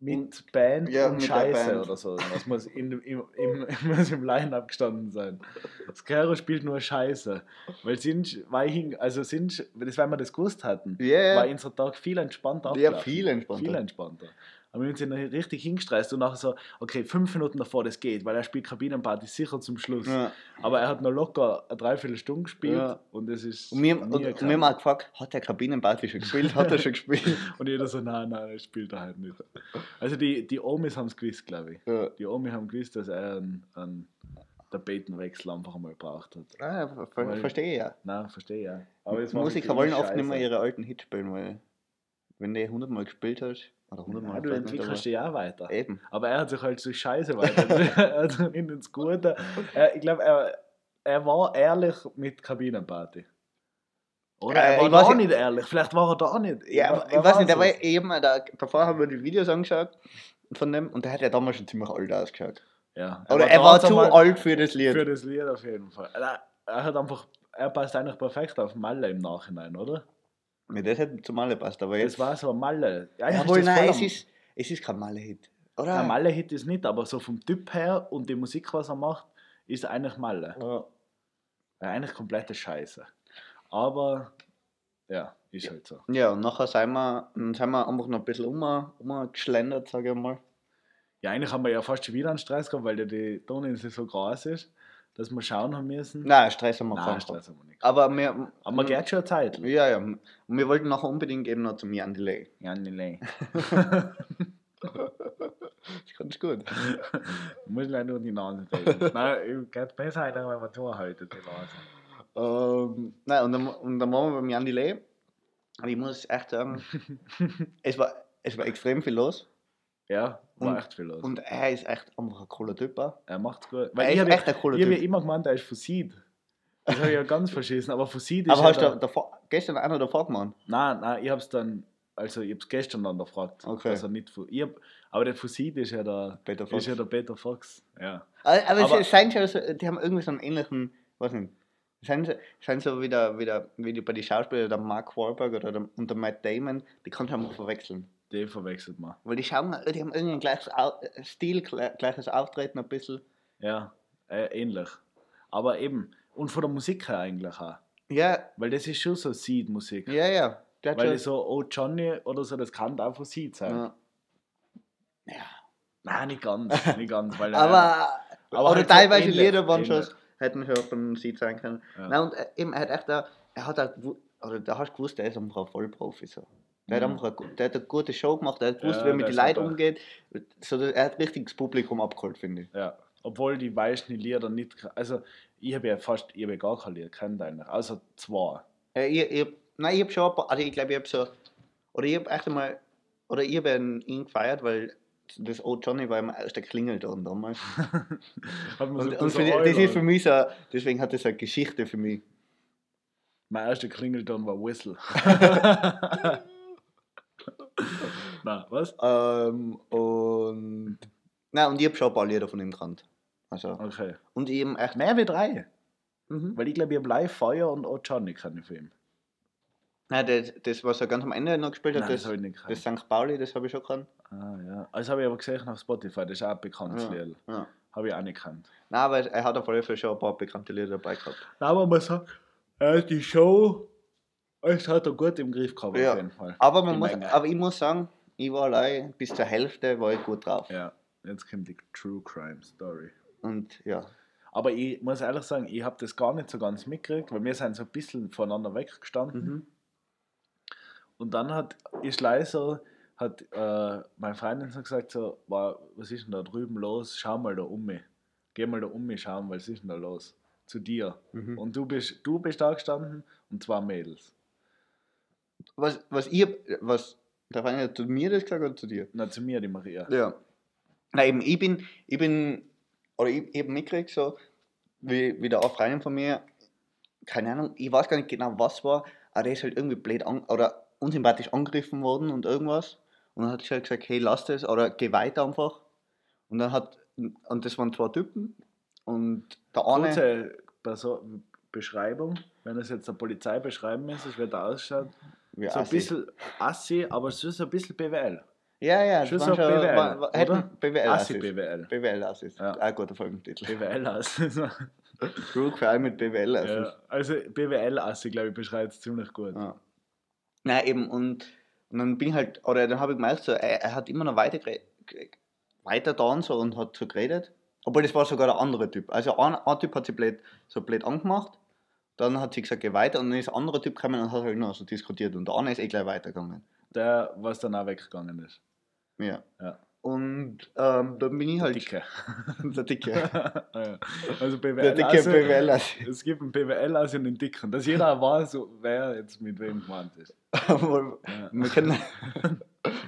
mit Band ja, und mit Scheiße Band. oder so. Das muss im, im, im, muss im Line-Up gestanden sein. Skero spielt nur Scheiße. Weil sind, weil ich, also sind, das, wenn wir das gewusst hatten, Ja, ja. war unser Tag viel entspannter Ja, abgelaufen. viel entspannter. Viel entspannter. Aber wir sind richtig hingestresst und nachher so, okay, fünf Minuten davor das geht, weil er spielt Kabinenparty sicher zum Schluss. ja. Aber er hat noch locker eine Dreiviertelstunde gespielt Ja. und das ist. Und wir, und, und wir haben auch gefragt, hat der Kabinenparty schon gespielt? Hat er schon gespielt? Und jeder so, nein, nein, er spielt er halt nicht. Also die, die Omis haben es gewusst, glaube ich. ja. Die Omis haben gewusst, dass er einen, einen Tapetenwechsel einfach einmal gebraucht hat. Ah, ver ver verstehe ich ja. Nein, verstehe ja. Aber Musiker wollen oft nicht mehr ihre alten Hits spielen, weil wenn du 100 Mal gespielt hast, oder 100 Mal, Ja, du entwickelst dich ja auch weiter. aber eben. Aber er hat sich halt so scheiße weiter. in ins Gute. Er, ich glaube, er, er war ehrlich mit Kabinenparty. Oder Äh, er war da auch nicht- ehrlich. Vielleicht war er da auch nicht. Ja, Wer- ich weiß nicht, der war eben, da, davor haben wir die Videos angeschaut von dem und der hat ja damals schon ziemlich alt ausgeschaut. Ja, Oder er war zu alt für das Lied. Für das Lied auf jeden Fall. Er, er hat einfach, er passt eigentlich perfekt auf Malle im Nachhinein, oder? Ja, das hätte zum Malle passt, aber jetzt. Das war so ein Malle. Eigentlich Jawohl, ist das nein, es ist, es ist kein Malle-Hit. Oder? Ein Malle-Hit ist nicht, aber so vom Typ her und die Musik, was er macht, ist eigentlich Malle. Ja. Ja, eigentlich komplette Scheiße. Aber ja, ist halt so. Ja, und nachher sind wir, sind wir einfach noch ein bisschen um, umgeschlendert, sage ich mal. Ja, eigentlich haben wir ja fast schon wieder einen Stress gehabt, weil ja die Toninsel so groß ist, dass wir schauen haben müssen. Nein, Stress haben wir Nein, Stress haben wir nicht. Aber wir, Aber man geht schon Zeit. Ja, ja. Und wir wollten nachher unbedingt eben noch zum Jan Delay. Ja, nee, nee. Das kannst du gut. Muss leider nur die Nase drehen. Nein, geht besser, wenn man zuhalten, die Nase. Ähm, nein, und dann, und dann waren wir beim Jan Delay. Und ich muss echt sagen, es war, es war extrem viel los. Ja, war Und- echt viel los. Und er ist echt einfach ein cooler Typ. auch. er macht's gut. Er ich ist habe echt ein cooler ich hab ja Typ. immer gemeint, er ist Seed. Das habe ich ja ganz verschissen, aber Seed ist Aber ja hast der- du gestern einer davor gemacht? Nein, nein, ich hab's dann, also ich hab's gestern dann gefragt. Okay. er nicht ich hab, aber der Seed ist ja der, Peter ist Fox. ja der Peter Fox. Ja. Aber, aber, Aber- es sind schon so, die haben irgendwie so einen ähnlichen, weiß nicht, so- sind so wie, der, wie, der, wie die bei den Schauspielern, der Mark Wahlberg oder der, und der Matt Damon, die kannst du einfach verwechseln. Den verwechselt man. Weil die schauen, die haben irgendwie ein gleiches Au- Stil, gle- gleiches Auftreten ein bisschen. Ja, äh, ähnlich. Aber eben, und von der Musik her eigentlich auch. Ja, Weil das ist schon so Seed-Musik. ja, ja. Hat Weil so, oh Johnny oder so, das kann auch von Seed sein. ja. Nein, nicht ganz, nicht ganz. Weil, äh, Aber, aber oder halt teilweise ähnlich, Lieder waren schon, hätten schon von sie sein können. Ja. Nein, und äh, eben, er hat echt, da, er hat auch, gewu- oder da hast du gewusst, er ist ein Vollprofi. So. Der, hat Mhm. einfach eine, der hat eine gute Show gemacht, er hat gewusst, Ja, wie er mit der den Leuten umgeht. So, er hat richtig das Publikum abgeholt, finde ich. Ja, obwohl die meisten Lieder nicht. Also, ich habe ja fast, ich habe ja gar kein Lied kennt eigentlich, außer zwei. Äh, ich, ich, nein, ich habe schon, ein paar- also ich glaube, ich habe so, oder ich habe echt einmal, oder ich habe ihn, gefeiert, weil das Oh Johnny war immer aus der Klingelton damals. Und, und für, das ist für mich so, deswegen hat das eine Geschichte für mich. Mein erster Klingelton war Whistle. Na, was? Ähm, und, nein, und ich habe schon ein paar Lieder von ihm gekannt. Also, Okay. und eben echt, Mehr wie drei. mhm. Weil ich glaube, ich habe live Feuer und auch Johnny kann ich für ihn. nein, das, das, was er ganz am Ende noch gespielt hat, Nein, das das, ich nicht das. St. Pauli, das habe ich schon gekannt. Ah, ja. Das habe ich aber gesehen auf Spotify, das ist auch ein bekanntes Ja. Lied. Ja. Habe ich auch nicht gekannt. Nein, aber er hat auf jeden Fall schon ein paar bekannte Lieder dabei gehabt. Aber man sagt, er hat die Show, es hat er gut im Griff gehabt Ja. auf jeden Fall. Aber, man Die muss, Menge. aber ich muss sagen, ich war allein bis zur Hälfte war ich gut drauf. Ja, jetzt kommt die True Crime Story. Und ja, Aber ich muss ehrlich sagen, ich habe das gar nicht so ganz mitgekriegt, weil wir sind so ein bisschen voneinander weggestanden. mhm. Und dann hat, ist leider, hat äh, meine Freundin so gesagt, so, "Wow, was ist denn da drüben los? Schau mal da um mich. Geh mal da um mich schauen, was ist denn da los? Zu dir. Mhm. Und du bist, du bist da gestanden und zwei Mädels. Was, was ich, was, der Verein hat zu mir das gesagt oder zu dir? Na, zu mir, die Maria. Ja. Nein, eben, ich bin, ich bin, oder ich eben mitgekriegt, so, wie, wie der Freundin von mir, keine Ahnung, ich weiß gar nicht genau, was war, aber der ist halt irgendwie blöd an, oder unsympathisch angegriffen worden und irgendwas. Und dann hat sie halt gesagt, hey, lass das, oder geh weiter einfach. Und dann hat, und das waren zwei Typen, und der eine, Kurze Perso Beschreibung, wenn es jetzt der Polizei beschreiben müsste, wie der ausschaut. Wie so ein assi. bisschen assi, aber es ist ein bisschen BWL. ja, ja, schon so BWL, war, war, hätten BWL Assi Assis. BWL. BWL Assis, Ja. auch guter Folgentitel. BWL assi. True Crime mit BWL Assis. ja, also BWL assi, glaube ich, beschreibt es ziemlich gut. Ja. Nein, eben, und, und dann bin ich halt, oder dann habe ich gemerkt, so, er, er hat immer noch weiter, weiter da und so und hat so geredet. Obwohl das war sogar der andere Typ. Also ein, ein Typ hat sich blöd, so blöd angemacht, dann hat sie gesagt, geh weiter und dann ist ein anderer Typ gekommen und hat halt noch so diskutiert und der eine ist eh gleich weitergegangen. Der, was dann auch weggegangen ist. Ja. Ja. Und ähm, dann bin ich halt Dicke. der Dicke. Also Der BWL dicke assi. BWL Assi. Es gibt einen BWL assi und einen Dicken. Dass jeder weiß, wer jetzt mit wem gemeint ist. Aber Ja. Wir können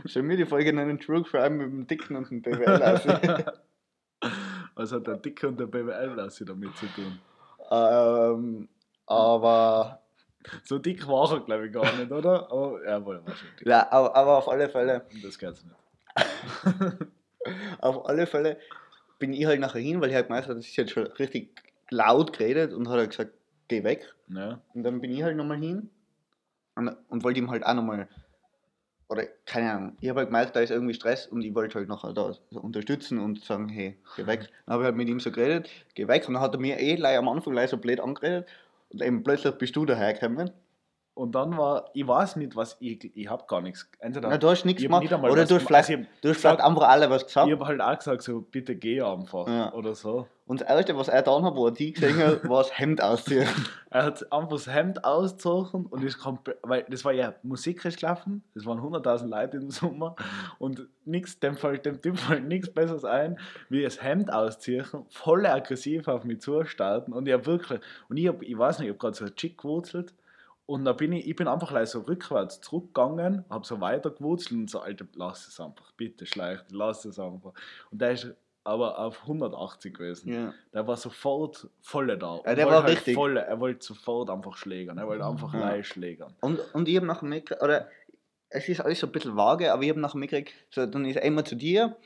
schon mir die Folge nennen True Crime mit dem Dicken und dem BWL Assi. Was hat der Dicke und der BWL assi damit zu tun? Ähm, aber So dick war er, glaube ich, gar nicht, oder? Aber jawohl, war schon dick. Ja, aber, aber auf alle Fälle, Das geht's nicht. auf alle Fälle bin ich halt nachher hin, weil ich halt gemeint habe, das ist jetzt schon richtig laut geredet und hat halt gesagt, geh weg. Ja. Und dann bin ich halt nochmal hin und, und wollte ihm halt auch nochmal, oder keine Ahnung, ich habe halt gemerkt, da ist irgendwie Stress und ich wollte halt nachher da unterstützen und sagen, hey, geh weg. Dann habe ich halt mit ihm so geredet, geh weg. Und dann hat er mir eh gleich am Anfang gleich so blöd angeredet und eben plötzlich bist du dahergekommen. Und dann war, ich weiß nicht, was ich, ich habe gar nichts. Entweder, Ja, du hast nichts ich hab gemacht nicht oder was du hast vielleicht, Also du hast vielleicht einfach alle was gesagt. ich habe halt auch gesagt, so bitte geh einfach Ja. oder so. Und das Erste, was er getan hat, wo er die gesehen hat, war das Hemd ausziehen. Er hat einfach das Hemd ausgezogen und ist komplett, weil das war ja Musik ist gelaufen, das waren 100.000 Leute im Sommer und nix, dem fällt dem Typ fällt nichts Besseres ein, wie das Hemd ausziehen, voll aggressiv auf mich zustarten und hab wirklich, und ich hab, ich weiß nicht, ich hab gerade so ein Chick gewurzelt und da bin ich, ich bin einfach so rückwärts zurückgegangen, hab so weiter gewurzelt und so, Alter, lass es einfach, bitte schleich, lass es einfach. Und der ist aber auf 180 gewesen. Ja. Der war sofort volle da. Ja, der war wollte richtig. Volle, er wollte sofort einfach schlägern. Er wollte einfach Ja. ja. schlägern. Und, und ich habe nachher mitgekriegt, oder es ist alles so ein bisschen vage, aber ich habe nachher mitgekriegt, so, dann ist er immer zu dir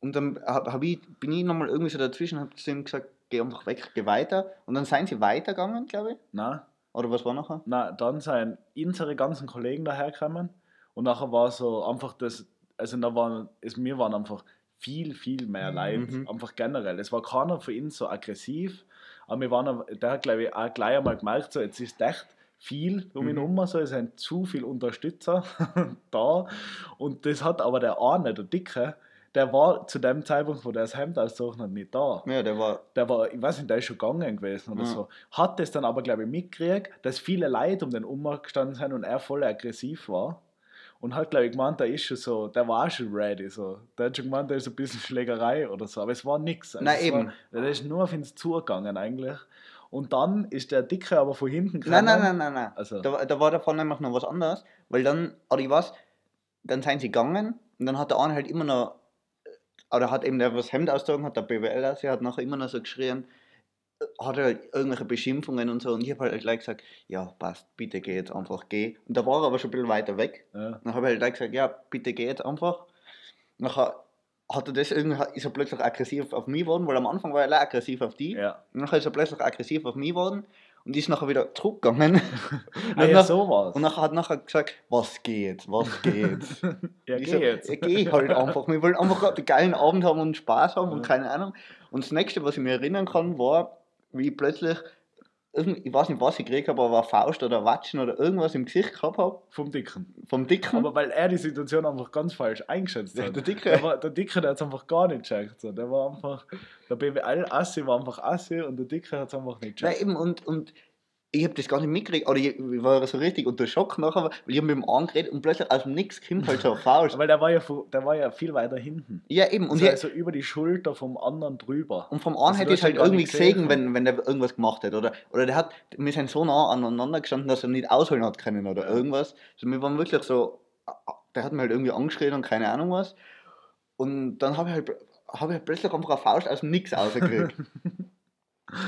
und dann hab, hab ich, bin ich nochmal irgendwie so dazwischen und habe zu ihm gesagt, geh einfach weg, geh weiter. Und dann seien sie weitergegangen, glaube ich. Na, Oder was war nachher? na, dann sind unsere ganzen Kollegen dahergekommen und nachher war so einfach das, also da waren, es, wir waren einfach viel, viel mehr Leute, Mhm. einfach generell. Es war keiner von ihnen so aggressiv, aber wir waren, der hat glaube ich auch gleich einmal gemerkt, so jetzt ist echt viel um ihn Mhm. herum, so, es sind zu viele Unterstützer da und das hat aber der eine, der Dicke, der war zu dem Zeitpunkt, wo der das Hemd ausgezogen hat, nicht da. Ja, der war. der war, ich weiß nicht, der ist schon gegangen gewesen oder Ja. so. Hat das dann aber, glaube ich, mitgekriegt, dass viele Leute um den Ummarkt gestanden sind und er voll aggressiv war. Und hat, glaube ich, gemeint, der ist schon so, der war schon ready. So. Der hat schon gemeint, da ist ein bisschen Schlägerei oder so. Aber es war nichts. Nein, eben. War, der ist nur auf ihn zugegangen eigentlich. Und dann ist der Dicke aber von hinten Nein, nein, nein, nein, nein. Also- Da, war- da war davon nämlich noch was anderes, weil dann, oder ich weiß, dann sind sie gegangen und dann hat der eine halt immer noch, oder hat eben der was Hemd ausgezogen, hat der BWL aus, hat nachher immer noch so geschrien, hat er halt irgendwelche Beschimpfungen und so und ich habe halt gleich gesagt, ja, passt, bitte geh jetzt einfach, geh. Und da war er aber schon ein bisschen weiter weg. Ja. Dann habe ich halt gleich gesagt, ja, bitte geh jetzt einfach. Nachher hat er das irgendwie, ist er plötzlich aggressiv auf mich geworden, weil am Anfang war er aggressiv auf die. ja. Und nachher ist er plötzlich aggressiv auf mich geworden und ist nachher wieder zurückgegangen. Ah, und, ja, nach, so war's. und nachher hat nachher gesagt, was geht, was geht. ja, Ich geh so, jetzt. Ja, geh halt einfach. Wir wollen einfach einen geilen Abend haben und Spaß haben und Ja. keine Ahnung. Und das nächste, was ich mir erinnern kann, war, wie ich plötzlich, ich weiß nicht, was ich gekriegt habe, aber Faust oder Watschen oder irgendwas im Gesicht gehabt habe, Vom Dicken. vom Dicken. Aber weil er die Situation einfach ganz falsch eingeschätzt hat. der Dicke. Der, war, der Dicke, der hat es einfach gar nicht gecheckt. So. Der war einfach, der BWL-Assi war einfach Assi und der Dicke hat es einfach nicht Nein, gecheckt. eben, und, und ich habe das gar nicht mitgekriegt, oder ich, war so richtig unter Schock nachher, weil ich hab mit ihm angeredet und plötzlich aus dem Nix kommt halt so eine Faust. Weil der war ja, der war ja viel weiter hinten. Ja, eben, und, Und ich, also über die Schulter vom anderen drüber. und vom einen Also hätte ich halt irgendwie gesehen, gesehen. wenn, wenn der irgendwas gemacht hat, oder, oder der hat, wir sind so nah aneinander gestanden, dass er nicht ausholen hat können oder irgendwas. Also wir waren wirklich so, der hat mir halt irgendwie angeschrien und keine Ahnung was. Und dann habe ich halt, habe ich halt plötzlich einfach eine Faust aus dem Nix rausgekriegt.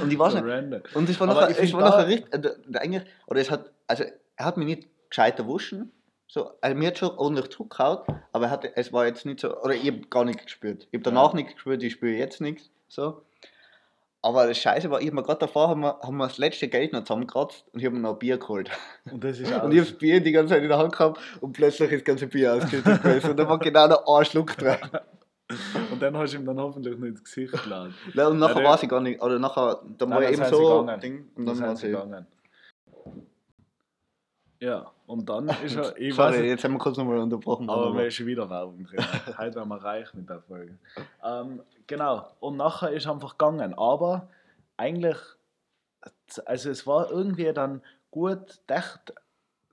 und ich weiß So random. Und es war Aber nachher, ich find war nachher richtig, äh, eigentlich, oder es hat, also er hat mich nicht gescheit erwuschen, so, also mir hat schon ordentlich zurückgehauen, aber er hat, es war jetzt nicht so, oder ich habe gar nichts gespürt. Ich habe danach nichts gespürt, ich spüre jetzt nichts, so. Aber das Scheiße war, ich hab mir gerade davor, haben wir, haben wir das letzte Geld noch zusammengekratzt und ich habe mir noch ein Bier geholt. Und das ist Und ich habe das Bier die ganze Zeit in der Hand gehabt und plötzlich ist das ganze Bier ausgeschüttet gewesen und da war genau noch ein Schluck drin. Und dann hast du ihm dann hoffentlich nicht ins Gesicht geladen. Und nachher weiß ich gar nicht, oder nachher, dann war ich eben so. Ding, und Dann war sie. gegangen. Ja, und dann ist er, ich weiß Sorry, nicht, jetzt haben wir kurz nochmal unterbrochen. aber wir schon wieder Werbung drin. Heute werden wir reich mit der Folge. Ähm, genau, und nachher ist er einfach gegangen. Aber eigentlich, also es war irgendwie dann gut, echt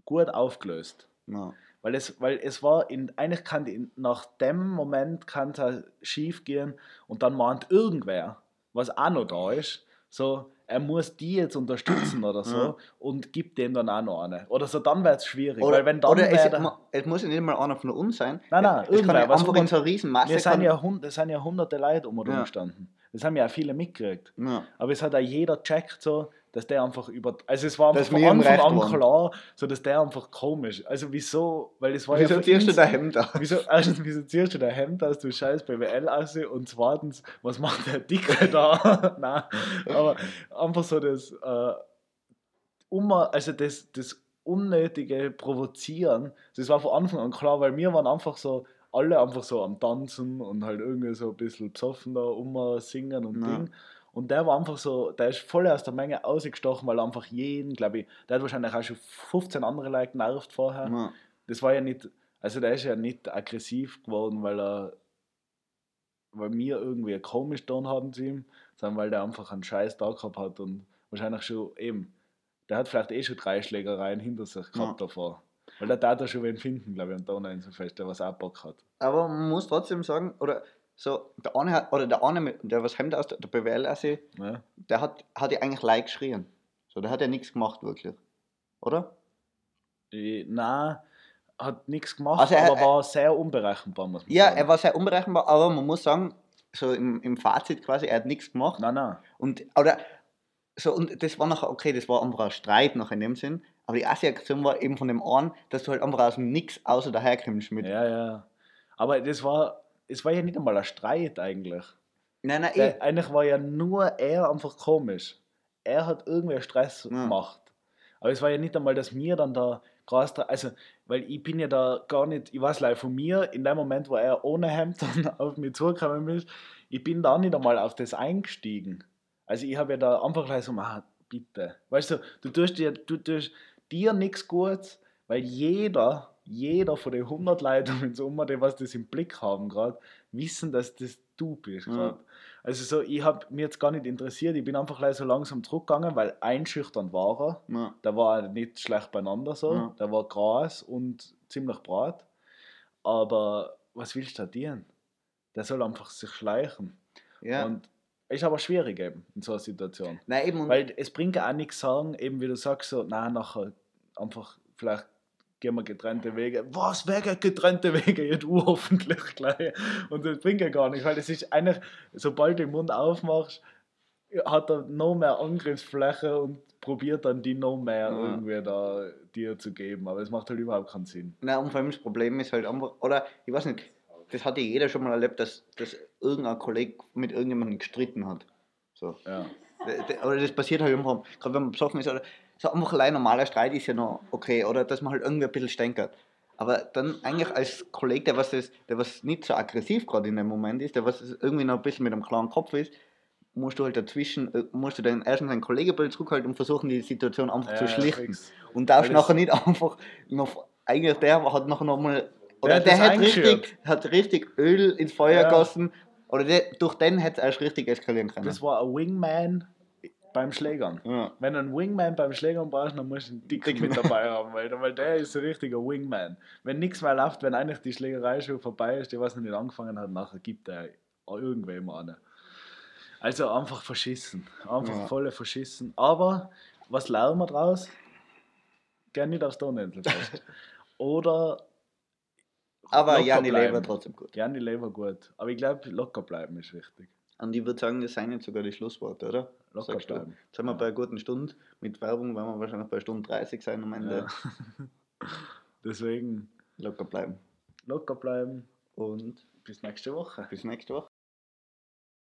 gut aufgelöst. Ja. Weil es, weil es war, in, eigentlich kann die, nach dem Moment kann es schief gehen und dann meint irgendwer, was auch noch da ist, so, er muss die jetzt unterstützen oder so Ja. und gibt dem dann auch noch eine. Oder so, dann wäre es schwierig. Oder, weil wenn dann oder es, es muss ja nicht mal einer von uns sein. Nein, nein, es kann irgendwer, ja was einfach in so einer riesen Masse. wir sind ja, es sind ja hunderte Leute um und Ja. umgestanden. Das haben ja auch viele mitgekriegt. ja. Aber es hat auch jeder checkt so, dass der einfach über. Also es war einfach Dass von Anfang an waren. klar, so dass der einfach komisch. Also wieso? Weil es war Wieso ja ziehst du dein Hemd aus? Wieso, erstens, wieso ziehst du dein Hemd aus, du scheiß BWL aus? Und zweitens, was macht der Dicke da? Nein, aber einfach so das, äh, um, also das, das unnötige Provozieren, das war von Anfang an klar, weil wir waren einfach so, alle einfach so am Tanzen und halt irgendwie so ein bisschen besoffen da, um singen und Ja. Ding. Und der war einfach so, der ist voll aus der Menge ausgestochen, weil er einfach jeden, glaube ich, der hat wahrscheinlich auch schon 15 andere Leute genervt vorher Ja. das war ja nicht, also der ist ja nicht aggressiv geworden, weil er, weil wir irgendwie komisch getan haben zu ihm, sondern weil der einfach einen scheiß Tag gehabt hat und wahrscheinlich schon eben, der hat vielleicht eh schon drei Schlägereien hinter sich gehabt davor. Weil der da schon wen finden, glaube ich, an Donau so fest, der was auch Bock hat. Aber man muss trotzdem sagen, oder so, der eine hat, oder der eine, mit- der was Hemd aus der, BWL aussieht, Ne? der hat, hat ja eigentlich leicht geschrien. So, der hat ja nichts gemacht, wirklich. Oder? Nein, hat nichts gemacht, Also er- aber war sehr unberechenbar, muss man Ja, sagen. er war sehr unberechenbar, aber man muss sagen, so im, im Fazit quasi, er hat nichts gemacht. Nein, nein. Und, oder, so, und das war nachher, okay, das war einfach ein Streit noch in dem Sinn, aber die erste Aktion war eben von dem einen, dass du halt einfach aus dem Nix außer daherkommst mit. Ja, ja. Aber das war, es war ja nicht einmal ein Streit eigentlich. Nein, nein, eh. Der, eigentlich war ja nur er einfach komisch. Er hat irgendwie Stress Ja. gemacht. Aber es war ja nicht einmal, dass mir dann da krass, also, weil ich bin ja da gar nicht, ich weiß leider von mir, in dem Moment, wo er ohne Hemd dann auf mich zugekommen ist, ich bin da nicht einmal auf das eingestiegen. Also ich habe ja da einfach gleich so, ah, bitte. Weißt du, du tust dir, du tust dir nichts Gutes, weil jeder, jeder von den 100 Leuten uns herum, die was das im Blick haben gerade, wissen, dass das du bist Ja. Also so, ich habe mir jetzt gar nicht interessiert, ich bin einfach gleich so langsam zurückgegangen, weil einschüchtern war er. Ja. Der war nicht schlecht beieinander so, Ja. der war Gras und ziemlich brat. Aber was willst du da dienen? Der soll einfach sich schleichen. ja. Und ist aber schwierig eben in so einer Situation. Nein, eben, Weil es bringt ja auch nichts sagen, eben wie du sagst, so, nein, nachher einfach vielleicht gehen wir getrennte Wege. Was, geht getrennte Wege? Ja, du hoffentlich gleich. Und das bringt ja gar nicht, weil es ist eigentlich, sobald du den Mund aufmachst, hat er noch mehr Angriffsfläche und probiert dann die noch mehr Ja. irgendwie da dir zu geben. Aber es macht halt überhaupt keinen Sinn. Nein, und vor allem das Problem ist halt einfach, oder ich weiß nicht, das hatte jeder schon mal erlebt, dass, dass irgendein Kollege mit irgendjemandem gestritten hat. So. Ja. Oder das passiert halt einfach, gerade wenn man besoffen ist, oder so einfach allein normaler Streit ist ja noch okay, oder dass man halt irgendwie ein bisschen stänkert. Aber dann eigentlich als Kollege, der was, das, der was nicht so aggressiv gerade in dem Moment ist, der was irgendwie noch ein bisschen mit einem klaren Kopf ist, musst du halt dazwischen, äh, musst du dann erstens ein Kollegebild zurückhalten und versuchen, die Situation einfach zu Ja, schlichten. fix. Und darfst nachher nicht einfach noch, eigentlich der hat nachher nochmal, oder der das hat richtig, hat richtig Öl ins Feuer Ja. gegossen, oder der, durch den hätte es erst richtig eskalieren können. Das war ein Wingman beim Schlägern. ja. Wenn du einen Wingman beim Schlägern brauchst, dann musst du einen Dicken mit dabei haben, weil, weil der ist ein richtiger Wingman. Wenn nichts mehr läuft, wenn eigentlich die Schlägerei schon vorbei ist, die was nicht angefangen hat, nachher gibt er irgendwem eine. Also einfach verschissen. Einfach Ja. volle verschissen. Aber was lernen wir draus? Gern nicht aufs Donauinsel fest. Oder Aber locker ja, die bleiben. Leber trotzdem gut. die Leber gut. Aber ich glaube, locker bleiben ist wichtig. Und ich würde sagen, das seien jetzt sogar die Schlussworte, oder? Locker Sagst bleiben. Jetzt sind wir bei einer guten Stunde. Mit Werbung werden wir wahrscheinlich bei Stunde 30 sein am Ende. Ja. Deswegen Locker bleiben. locker bleiben. Und Bis nächste Woche. bis nächste Woche.